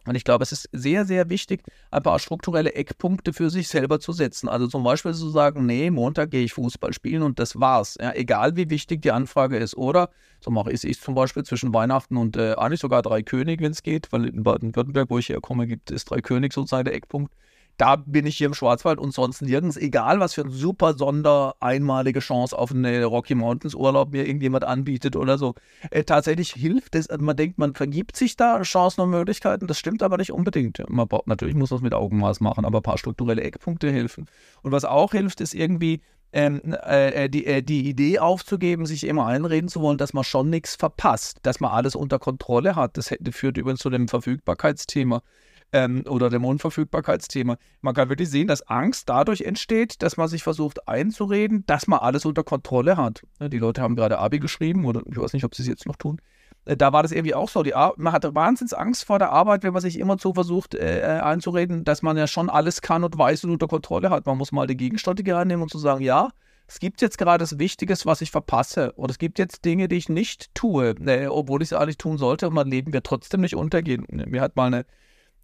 Und ich glaube, es ist sehr, sehr wichtig, ein paar strukturelle Eckpunkte für sich selber zu setzen. Also zum Beispiel zu sagen, nee, Montag gehe ich Fußball spielen und das war's. Ja, egal wie wichtig die Anfrage ist. Oder, so mache ich es zum Beispiel zwischen Weihnachten und äh, eigentlich sogar drei König, wenn es geht, weil in Baden-Württemberg, wo ich herkomme, gibt es drei König sozusagen der Eckpunkt da bin ich hier im Schwarzwald und sonst nirgends, egal was für eine super Sonder einmalige Chance auf eine Rocky Mountains Urlaub mir irgendjemand anbietet oder so. Äh, tatsächlich hilft es, man denkt, man vergibt sich da Chancen und Möglichkeiten, das stimmt aber nicht unbedingt. Man braucht, natürlich muss man es mit Augenmaß machen, aber ein paar strukturelle Eckpunkte helfen. Und was auch hilft, ist irgendwie ähm, äh, äh, die, äh, die Idee aufzugeben, sich immer einreden zu wollen, dass man schon nichts verpasst, dass man alles unter Kontrolle hat. Das führt übrigens zu dem Verfügbarkeitsthema ähm, oder dem Unverfügbarkeitsthema. Man kann wirklich sehen, dass Angst dadurch entsteht, dass man sich versucht einzureden, dass man alles unter Kontrolle hat. Die Leute haben gerade Abi geschrieben oder ich weiß nicht, ob sie es jetzt noch tun. Äh, da war das irgendwie auch so. Die man hatte wahnsinns Angst vor der Arbeit, wenn man sich immer so versucht äh, äh, einzureden, dass man ja schon alles kann und weiß und unter Kontrolle hat. Man muss mal die Gegenstrategie reinnehmen und zu sagen, ja, es gibt jetzt gerade das Wichtiges, was ich verpasse. Oder es gibt jetzt Dinge, die ich nicht tue, äh, obwohl ich sie eigentlich tun sollte und mein Leben wird trotzdem nicht untergehen. Mir hat mal eine,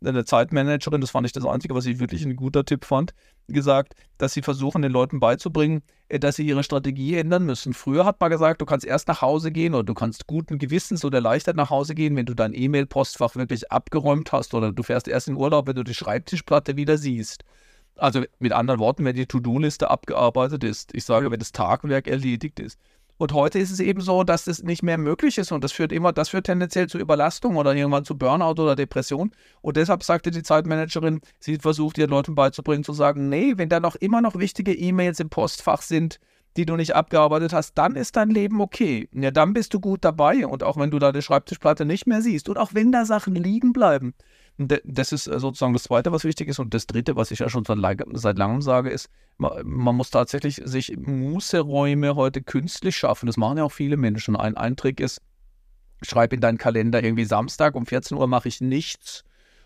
eine Zeitmanagerin, das fand ich das Einzige, was ich wirklich ein guter Tipp fand, gesagt, dass sie versuchen, den Leuten beizubringen, äh, dass sie ihre Strategie ändern müssen. Früher hat man gesagt, du kannst erst nach Hause gehen oder du kannst guten Gewissens oder erleichtert nach Hause gehen, wenn du dein E-Mail-Postfach wirklich abgeräumt hast oder du fährst erst in Urlaub, wenn du die Schreibtischplatte wieder siehst. Also mit anderen Worten, wenn die To-Do-Liste abgearbeitet ist. Ich sage, wenn das Tagwerk erledigt ist. Und heute ist es eben so, dass das nicht mehr möglich ist und das führt immer, das führt tendenziell zu Überlastung oder irgendwann zu Burnout oder Depression. Und deshalb sagte die Zeitmanagerin, sie versucht ihren Leuten beizubringen, zu sagen, nee, wenn da noch immer noch wichtige E-Mails im Postfach sind, die du nicht abgearbeitet hast, dann ist dein Leben okay. Ja, dann bist du gut dabei. Und auch wenn du die Schreibtischplatte nicht mehr siehst und auch wenn da Sachen liegen bleiben, das ist äh, sozusagen das Zweite, was wichtig ist. Und das Dritte, was ich ja schon seit langem sage, ist, man muss tatsächlich sich Mußeräume heute künstlich schaffen. Das machen ja auch viele Menschen. Ein, ein Trick ist, schreib in deinen Kalender irgendwie Samstag um 14 Uhr mache ich nichts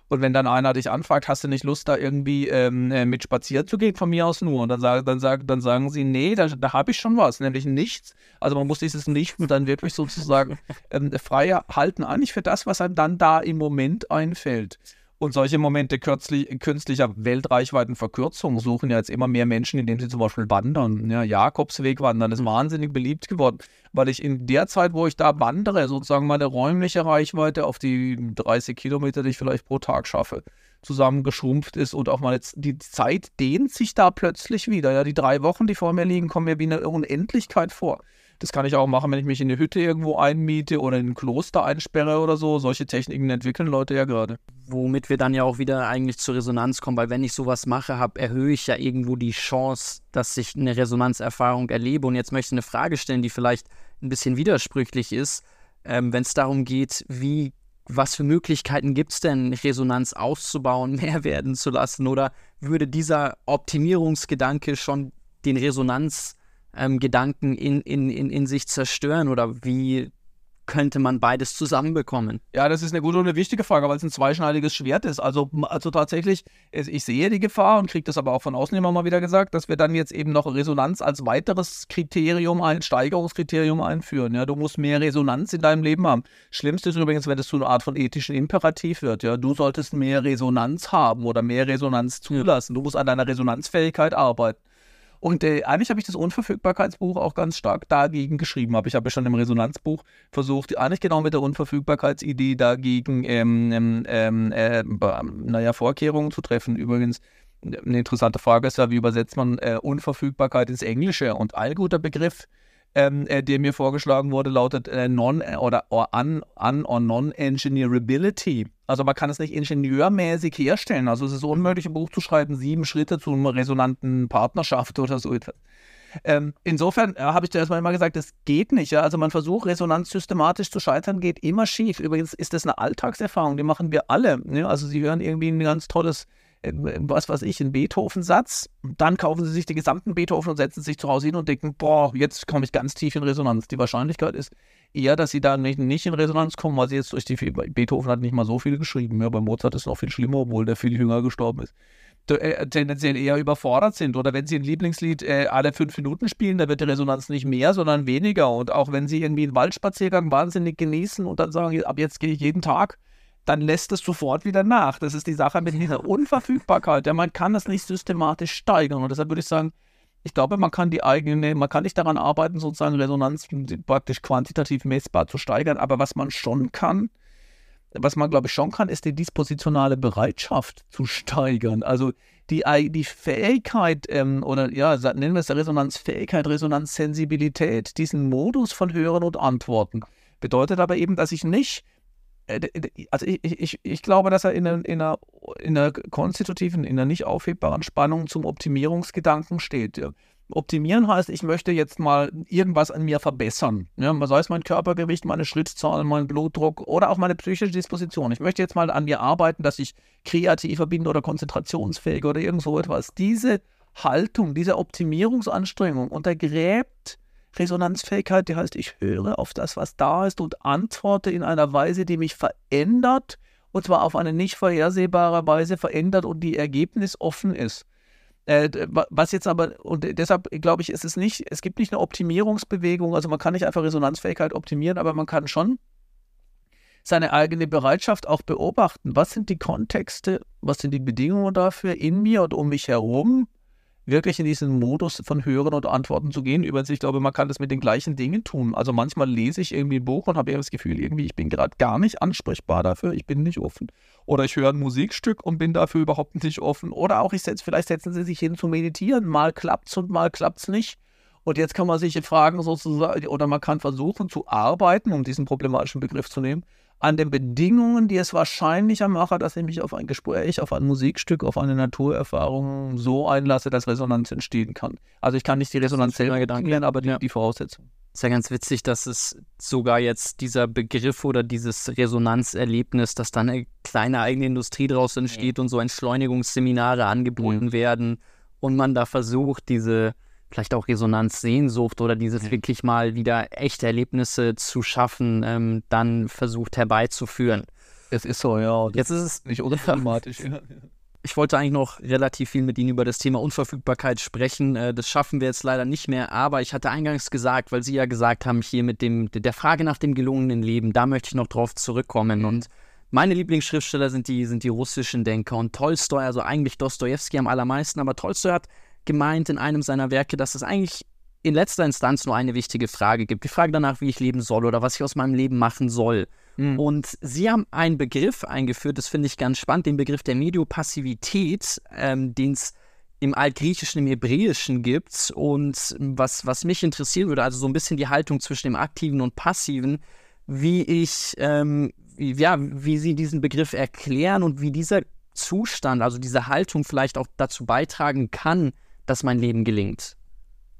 und wenn dann einer dich anfragt, hast du nicht Lust, da irgendwie ähm, äh, mit spazieren zu gehen, von mir aus nur? Und dann, sag, dann, sag, dann sagen sie, nee, da, da habe ich schon was, nämlich nichts. Also man muss dieses Nicht dann wirklich sozusagen ähm, frei halten, eigentlich für das, was einem dann da im Moment einfällt. Und solche Momente künstlicher Weltreichweitenverkürzung suchen ja jetzt immer mehr Menschen, indem sie zum Beispiel wandern. Ja, Jakobsweg wandern ist wahnsinnig beliebt geworden, weil ich in der Zeit, wo ich da wandere, sozusagen meine räumliche Reichweite auf die 30 Kilometer, die ich vielleicht pro Tag schaffe, zusammengeschrumpft ist und auch mal jetzt die Zeit dehnt sich da plötzlich wieder. Ja, die drei Wochen, die vor mir liegen, kommen mir wie eine Unendlichkeit vor. Das kann ich auch machen, wenn ich mich in eine Hütte irgendwo einmiete oder in ein Kloster einsperre oder so. Solche Techniken entwickeln Leute ja gerade. Womit wir dann ja auch wieder eigentlich zur Resonanz kommen, weil wenn ich sowas mache, hab, erhöhe ich ja irgendwo die Chance, dass ich eine Resonanzerfahrung erlebe. Und jetzt möchte ich eine Frage stellen, die vielleicht ein bisschen widersprüchlich ist, ähm, wenn es darum geht, wie was für Möglichkeiten gibt es denn, Resonanz auszubauen, mehr werden zu lassen? Oder würde dieser Optimierungsgedanke schon den Resonanz ähm, Gedanken in, in, in, in sich zerstören oder wie könnte man beides zusammenbekommen? Ja, das ist eine gute und eine wichtige Frage, weil es ein zweischneidiges Schwert ist. Also, also tatsächlich, ich sehe die Gefahr und kriege das aber auch von außen immer mal wieder gesagt, dass wir dann jetzt eben noch Resonanz als weiteres Kriterium, ein Steigerungskriterium einführen. Ja, du musst mehr Resonanz in deinem Leben haben. Schlimmste ist übrigens, wenn es zu einer Art von ethischen Imperativ wird. Ja, du solltest mehr Resonanz haben oder mehr Resonanz zulassen. Du musst an deiner Resonanzfähigkeit arbeiten. Und äh, eigentlich habe ich das Unverfügbarkeitsbuch auch ganz stark dagegen geschrieben. Habe ich habe schon im Resonanzbuch versucht, eigentlich genau mit der Unverfügbarkeitsidee dagegen, ähm, ähm, ähm äh, naja, Vorkehrungen zu treffen. Übrigens, eine interessante Frage ist ja, wie übersetzt man äh, Unverfügbarkeit ins Englische? Und ein guter Begriff ähm, äh, der mir vorgeschlagen wurde, lautet äh, non oder or un, un or non-engineerability. Also man kann es nicht ingenieurmäßig herstellen. Also es ist unmöglich, ein Buch zu schreiben, sieben Schritte zu einer resonanten Partnerschaft oder so etwas. Ähm, insofern äh, habe ich dir erstmal immer gesagt, das geht nicht. Ja? Also man versucht, Resonanz systematisch zu scheitern, geht immer schief. Übrigens ist das eine Alltagserfahrung, die machen wir alle. Ne? Also sie hören irgendwie ein ganz tolles äh, was weiß ich, einen Beethoven-Satz. Dann kaufen sie sich den gesamten Beethoven und setzen sich zu Hause hin und denken, boah, jetzt komme ich ganz tief in Resonanz. Die Wahrscheinlichkeit ist eher, dass sie da nicht, nicht in Resonanz kommen, weil sie jetzt durch die, Beethoven hat nicht mal so viel geschrieben. Ja, bei Mozart ist es noch viel schlimmer, obwohl der viel jünger gestorben ist. Äh, tendenziell eher überfordert sind. Oder wenn sie ein Lieblingslied äh, alle fünf Minuten spielen, da wird die Resonanz nicht mehr, sondern weniger. Und auch wenn sie irgendwie einen Waldspaziergang wahnsinnig genießen und dann sagen, ab jetzt gehe ich jeden Tag, dann lässt es sofort wieder nach. Das ist die Sache mit dieser Unverfügbarkeit. Ja, man kann das nicht systematisch steigern. Und deshalb würde ich sagen, ich glaube, man kann die eigene, man kann nicht daran arbeiten, sozusagen Resonanz praktisch quantitativ messbar zu steigern. Aber was man schon kann, was man glaube ich schon kann, ist die dispositionale Bereitschaft zu steigern. Also die, die Fähigkeit ähm, oder ja, nennen wir es Resonanzfähigkeit, Resonanzsensibilität, diesen Modus von Hören und Antworten. Bedeutet aber eben, dass ich nicht also ich, ich, ich glaube, dass er in einer, in, einer, in einer konstitutiven, in einer nicht aufhebbaren Spannung zum Optimierungsgedanken steht. Optimieren heißt, ich möchte jetzt mal irgendwas an mir verbessern. Ja, sei es mein Körpergewicht, meine Schrittzahl, mein Blutdruck oder auch meine psychische Disposition. Ich möchte jetzt mal an mir arbeiten, dass ich kreativer bin oder konzentrationsfähiger oder irgend so etwas. Diese Haltung, diese Optimierungsanstrengung untergräbt Resonanzfähigkeit, die heißt, ich höre auf das, was da ist und antworte in einer Weise, die mich verändert und zwar auf eine nicht vorhersehbare Weise verändert und die ergebnisoffen ist. Äh, was jetzt aber, und deshalb glaube ich, ist es nicht, es gibt nicht eine Optimierungsbewegung, also man kann nicht einfach Resonanzfähigkeit optimieren, aber man kann schon seine eigene Bereitschaft auch beobachten. Was sind die Kontexte, was sind die Bedingungen dafür in mir und um mich herum? Wirklich in diesen Modus von Hören und Antworten zu gehen. Übrigens, ich glaube, man kann das mit den gleichen Dingen tun. Also manchmal lese ich irgendwie ein Buch und habe das Gefühl, irgendwie, ich bin gerade gar nicht ansprechbar dafür, ich bin nicht offen. Oder ich höre ein Musikstück und bin dafür überhaupt nicht offen. Oder auch, ich setz, vielleicht setzen sie sich hin zu meditieren. Mal klappt's und mal klappt's nicht. Und jetzt kann man sich fragen, sozusagen, oder man kann versuchen zu arbeiten, um diesen problematischen Begriff zu nehmen, an den Bedingungen, die es wahrscheinlicher machen, dass ich mich auf ein Gespräch, auf ein Musikstück, auf eine Naturerfahrung so einlasse, dass Resonanz entstehen kann. Also ich kann nicht die Resonanz selber lernen, aber die, ja. die Voraussetzung. Ist ja ganz witzig, dass es sogar jetzt dieser Begriff oder dieses Resonanzerlebnis, dass dann eine kleine eigene Industrie daraus entsteht ja. und so Entschleunigungsseminare angeboten ja. werden und man da versucht, diese vielleicht auch Resonanzsehnsucht oder dieses ja. wirklich mal wieder echte Erlebnisse zu schaffen, ähm, dann versucht herbeizuführen. Es ist so, ja. Jetzt ist es nicht unproblematisch. Ja. Ich wollte eigentlich noch relativ viel mit Ihnen über das Thema Unverfügbarkeit sprechen. Äh, das schaffen wir jetzt leider nicht mehr, aber ich hatte eingangs gesagt, weil Sie ja gesagt haben, hier mit dem, der Frage nach dem gelungenen Leben, da möchte ich noch drauf zurückkommen. Mhm. Und meine Lieblingsschriftsteller sind die, sind die russischen Denker und Tolstoi, also eigentlich Dostoevsky am allermeisten, aber Tolstoi hat gemeint in einem seiner Werke, dass es eigentlich in letzter Instanz nur eine wichtige Frage gibt. Die Frage danach, wie ich leben soll oder was ich aus meinem Leben machen soll. Mhm. Und sie haben einen Begriff eingeführt, das finde ich ganz spannend, den Begriff der Mediopassivität, ähm, den es im Altgriechischen, im Hebräischen gibt. Und was, was mich interessieren würde, also so ein bisschen die Haltung zwischen dem Aktiven und Passiven, wie ich, ähm, ja, wie Sie diesen Begriff erklären und wie dieser Zustand, also diese Haltung vielleicht auch dazu beitragen kann, dass mein Leben gelingt?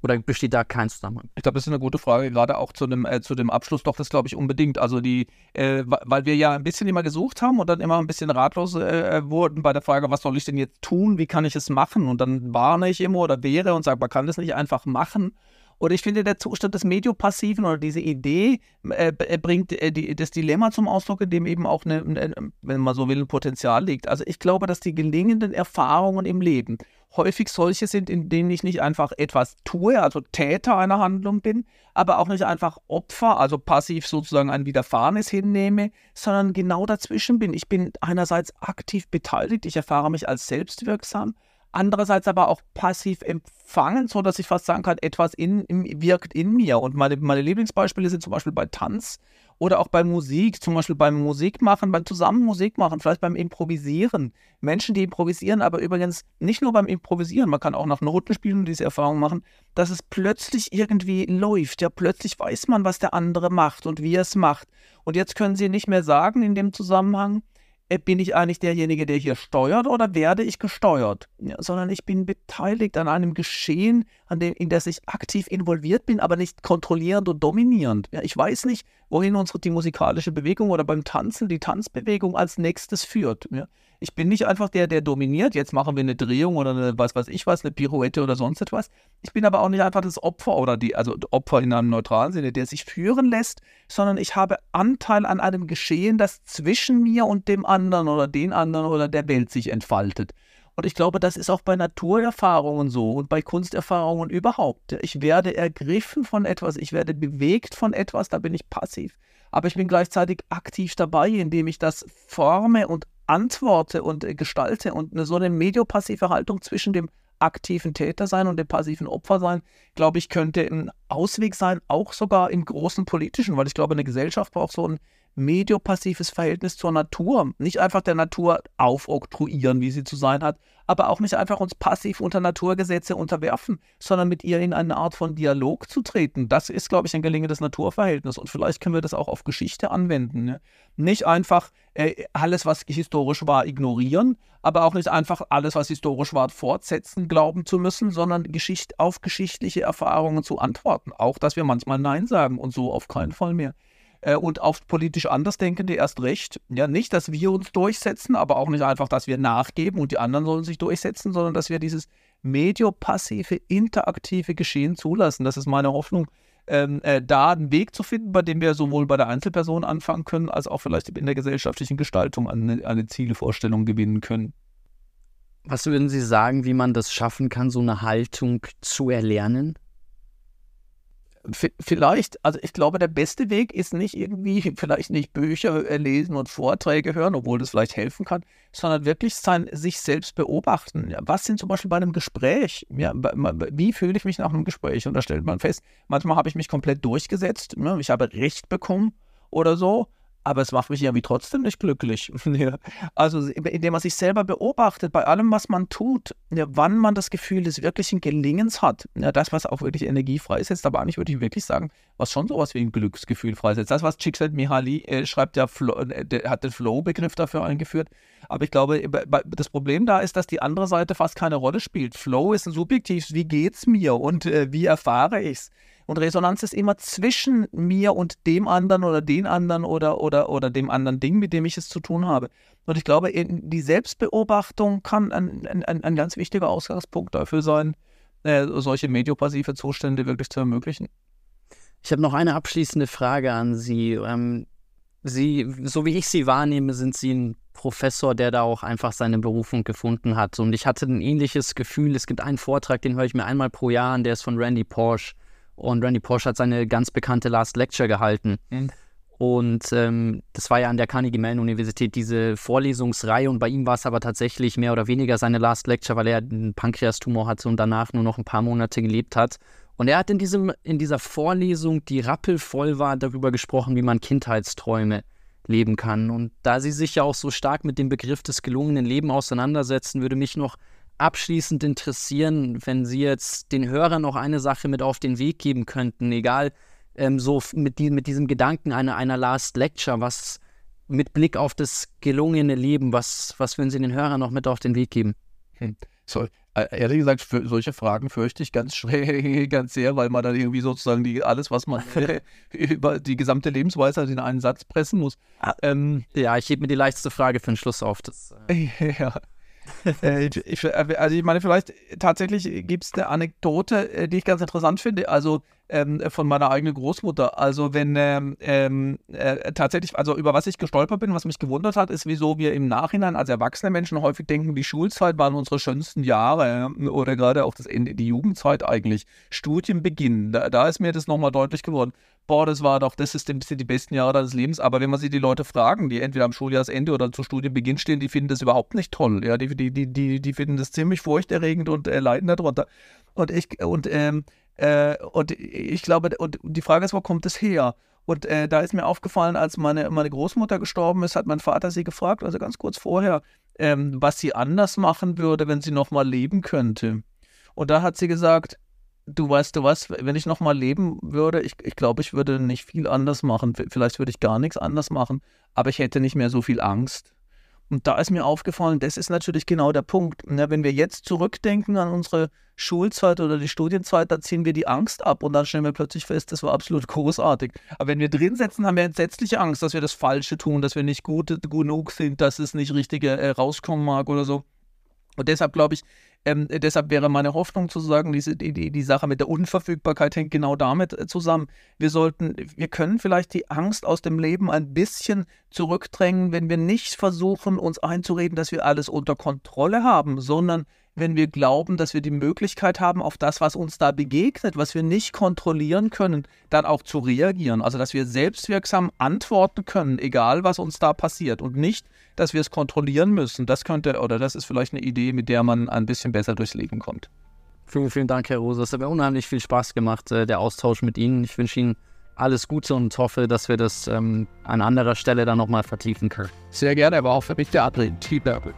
Oder besteht da kein Zusammenhang? Ich glaube, das ist eine gute Frage, gerade auch zu dem, äh, zu dem Abschluss. Doch, das glaube ich unbedingt. Also die, äh, weil wir ja ein bisschen immer gesucht haben und dann immer ein bisschen ratlos äh, wurden bei der Frage, was soll ich denn jetzt tun? Wie kann ich es machen? Und dann warne ich immer oder wäre und sage, man kann das nicht einfach machen. Oder ich finde, der Zustand des Mediopassiven oder diese Idee äh, äh, bringt äh, die, das Dilemma zum Ausdruck, in dem eben auch, eine, eine, wenn man so will, ein Potenzial liegt. Also ich glaube, dass die gelingenden Erfahrungen im Leben häufig solche sind, in denen ich nicht einfach etwas tue, also Täter einer Handlung bin, aber auch nicht einfach Opfer, also passiv sozusagen ein Widerfahrenes hinnehme, sondern genau dazwischen bin. Ich bin einerseits aktiv beteiligt, ich erfahre mich als selbstwirksam, andererseits aber auch passiv empfangen, so dass ich fast sagen kann, etwas in, in, wirkt in mir. Und meine, meine Lieblingsbeispiele sind zum Beispiel bei Tanz oder auch bei Musik, zum Beispiel beim Musikmachen, beim Zusammen Musik machen, vielleicht beim Improvisieren. Menschen, die improvisieren, aber übrigens nicht nur beim Improvisieren, man kann auch nach Noten spielen und diese Erfahrung machen, dass es plötzlich irgendwie läuft. Ja, plötzlich weiß man, was der andere macht und wie er es macht. Und jetzt können Sie nicht mehr sagen in dem Zusammenhang, bin ich eigentlich derjenige, der hier steuert oder werde ich gesteuert? Ja, sondern ich bin beteiligt an einem Geschehen, an dem, in das ich aktiv involviert bin, aber nicht kontrollierend und dominierend. Ja, ich weiß nicht, wohin unsere die musikalische Bewegung oder beim Tanzen die Tanzbewegung als nächstes führt. Ja, ich bin nicht einfach der, der dominiert. Jetzt machen wir eine Drehung oder eine, was weiß ich was, eine Pirouette oder sonst etwas. Ich bin aber auch nicht einfach das Opfer oder die, also Opfer in einem neutralen Sinne, der sich führen lässt, sondern ich habe Anteil an einem Geschehen, das zwischen mir und dem anderen oder den anderen oder der Welt sich entfaltet. Und ich glaube, das ist auch bei Naturerfahrungen so und bei Kunsterfahrungen überhaupt. Ich werde ergriffen von etwas, ich werde bewegt von etwas, da bin ich passiv. Aber ich bin gleichzeitig aktiv dabei, indem ich das forme und antworte und äh, gestalte und eine, so eine mediopassive Haltung zwischen dem aktiven Täter sein und dem passiven Opfer sein, glaube ich, könnte ein Ausweg sein, auch sogar im großen politischen, weil ich glaube, eine Gesellschaft braucht so ein mediopassives Verhältnis zur Natur. Nicht einfach der Natur aufoktroyieren, wie sie zu sein hat, aber auch nicht einfach uns passiv unter Naturgesetze unterwerfen, sondern mit ihr in eine Art von Dialog zu treten. Das ist, glaube ich, ein gelingendes Naturverhältnis und vielleicht können wir das auch auf Geschichte anwenden. Ne? Nicht einfach äh, alles, was historisch war, ignorieren, aber auch nicht einfach alles, was historisch war, fortsetzen, glauben zu müssen, sondern Geschicht auf geschichtliche Erfahrungen zu antworten. Auch, dass wir manchmal Nein sagen und so auf keinen Fall mehr äh, und auf politisch Andersdenkende erst recht. Ja, nicht, dass wir uns durchsetzen, aber auch nicht einfach, dass wir nachgeben und die anderen sollen sich durchsetzen, sondern dass wir dieses mediopassive, interaktive Geschehen zulassen. Das ist meine Hoffnung, ähm, äh, da einen Weg zu finden, bei dem wir sowohl bei der Einzelperson anfangen können, als auch vielleicht in der gesellschaftlichen Gestaltung eine, eine Zielvorstellung gewinnen können. Was würden Sie sagen, wie man das schaffen kann, so eine Haltung zu erlernen? Vielleicht, also ich glaube, der beste Weg ist nicht irgendwie, vielleicht nicht Bücher äh, lesen und Vorträge hören, obwohl das vielleicht helfen kann, sondern wirklich sein, sich selbst beobachten. Was sind zum Beispiel bei einem Gespräch? Ja, wie fühle ich mich nach einem Gespräch? Und da stellt man fest, manchmal habe ich mich komplett durchgesetzt, ja, ich habe Recht bekommen oder so aber es macht mich irgendwie trotzdem nicht glücklich. also indem man sich selber beobachtet bei allem, was man tut, wann man das Gefühl des wirklichen Gelingens hat, das, was auch wirklich Energie freisetzt, aber eigentlich würde ich wirklich sagen, was schon sowas wie ein Glücksgefühl freisetzt. Das, was Csikszentmihalyi äh, schreibt, der, Flow, äh, der hat den Flow-Begriff dafür eingeführt, aber ich glaube, das Problem da ist, dass die andere Seite fast keine Rolle spielt. Flow ist ein subjektives, wie geht's mir und äh, wie erfahre ich's? Und Resonanz ist immer zwischen mir und dem anderen oder den anderen oder, oder, oder dem anderen Ding, mit dem ich es zu tun habe. Und ich glaube, die Selbstbeobachtung kann ein, ein, ein ganz wichtiger Ausgangspunkt dafür sein, äh, solche mediopassive Zustände wirklich zu ermöglichen. Ich habe noch eine abschließende Frage an Sie. Ähm, Sie, so wie ich Sie wahrnehme, sind Sie ein Professor, der da auch einfach seine Berufung gefunden hat. Und ich hatte ein ähnliches Gefühl. Es gibt einen Vortrag, den höre ich mir einmal pro Jahr an, der ist von Randy Porsche. Und Randy Porsche hat seine ganz bekannte Last Lecture gehalten. Mhm. Und ähm, das war ja an der Carnegie Mellon Universität diese Vorlesungsreihe. Und bei ihm war es aber tatsächlich mehr oder weniger seine Last Lecture, weil er einen Pankreastumor hatte und danach nur noch ein paar Monate gelebt hat. Und er hat in, diesem, in dieser Vorlesung, die rappelvoll war, darüber gesprochen, wie man Kindheitsträume leben kann. Und da Sie sich ja auch so stark mit dem Begriff des gelungenen Lebens auseinandersetzen, würde mich noch abschließend interessieren, wenn Sie jetzt den Hörern noch eine Sache mit auf den Weg geben könnten, egal ähm, so mit, die, mit diesem Gedanken einer, einer Last Lecture, was mit Blick auf das gelungene Leben, was, was würden Sie den Hörern noch mit auf den Weg geben? Hm. So, äh, ehrlich gesagt, für solche Fragen fürchte ich ganz schwer, ganz sehr, weil man dann irgendwie sozusagen die, alles, was man über die gesamte Lebensweisheit in einen Satz pressen muss. Ah, ähm, ja, ich hebe mir die leichteste Frage für den Schluss auf. Das, äh ja. Äh, ich, äh, also ich meine, vielleicht tatsächlich gibt es eine Anekdote, äh, die ich ganz interessant finde, also ähm, von meiner eigenen Großmutter. Also wenn ähm, ähm, äh, tatsächlich, also über was ich gestolpert bin, was mich gewundert hat, ist, wieso wir im Nachhinein als erwachsene Menschen häufig denken, die Schulzeit waren unsere schönsten Jahre oder gerade auch das Ende, die Jugendzeit eigentlich, Studienbeginn. Da, da ist mir das nochmal deutlich geworden boah, das war doch, das ist ein die besten Jahre deines Lebens. Aber wenn man sich die Leute fragen, die entweder am Schuljahresende oder zu Studienbeginn stehen, die finden das überhaupt nicht toll. Ja, die, die, die, die, die finden das ziemlich furchterregend und äh, leiden darunter. Und ich, und, ähm, äh, und ich glaube, und die Frage ist, wo kommt es her? Und äh, da ist mir aufgefallen, als meine, meine Großmutter gestorben ist, hat mein Vater sie gefragt, also ganz kurz vorher, ähm, was sie anders machen würde, wenn sie nochmal leben könnte. Und da hat sie gesagt, du weißt du was, wenn ich nochmal leben würde, ich, ich glaube, ich würde nicht viel anders machen. Vielleicht würde ich gar nichts anders machen, aber ich hätte nicht mehr so viel Angst. Und da ist mir aufgefallen, das ist natürlich genau der Punkt. Ja, wenn wir jetzt zurückdenken an unsere Schulzeit oder die Studienzeit, da ziehen wir die Angst ab und dann stellen wir plötzlich fest, das war absolut großartig. Aber wenn wir drin sitzen, haben wir entsetzliche Angst, dass wir das Falsche tun, dass wir nicht gut genug sind, dass es nicht richtig äh, rauskommen mag oder so. Und deshalb glaube ich, ähm, deshalb wäre meine Hoffnung zu sagen, diese, die, die, Sache mit der Unverfügbarkeit hängt genau damit äh, zusammen. Wir sollten, wir können vielleicht die Angst aus dem Leben ein bisschen zurückdrängen, wenn wir nicht versuchen, uns einzureden, dass wir alles unter Kontrolle haben, sondern wenn wir glauben, dass wir die Möglichkeit haben, auf das, was uns da begegnet, was wir nicht kontrollieren können, dann auch zu reagieren. Also, dass wir selbstwirksam antworten können, egal was uns da passiert und nicht, dass wir es kontrollieren müssen. Das könnte, oder das ist vielleicht eine Idee, mit der man ein bisschen besser durchs Leben kommt. Vielen, vielen Dank, Herr Rose. Es hat mir unheimlich viel Spaß gemacht, äh, der Austausch mit Ihnen. Ich wünsche Ihnen alles Gute und hoffe, dass wir das ähm, an anderer Stelle dann nochmal vertiefen können. Sehr gerne, aber auch für mich der Adrian. Vielen Dank.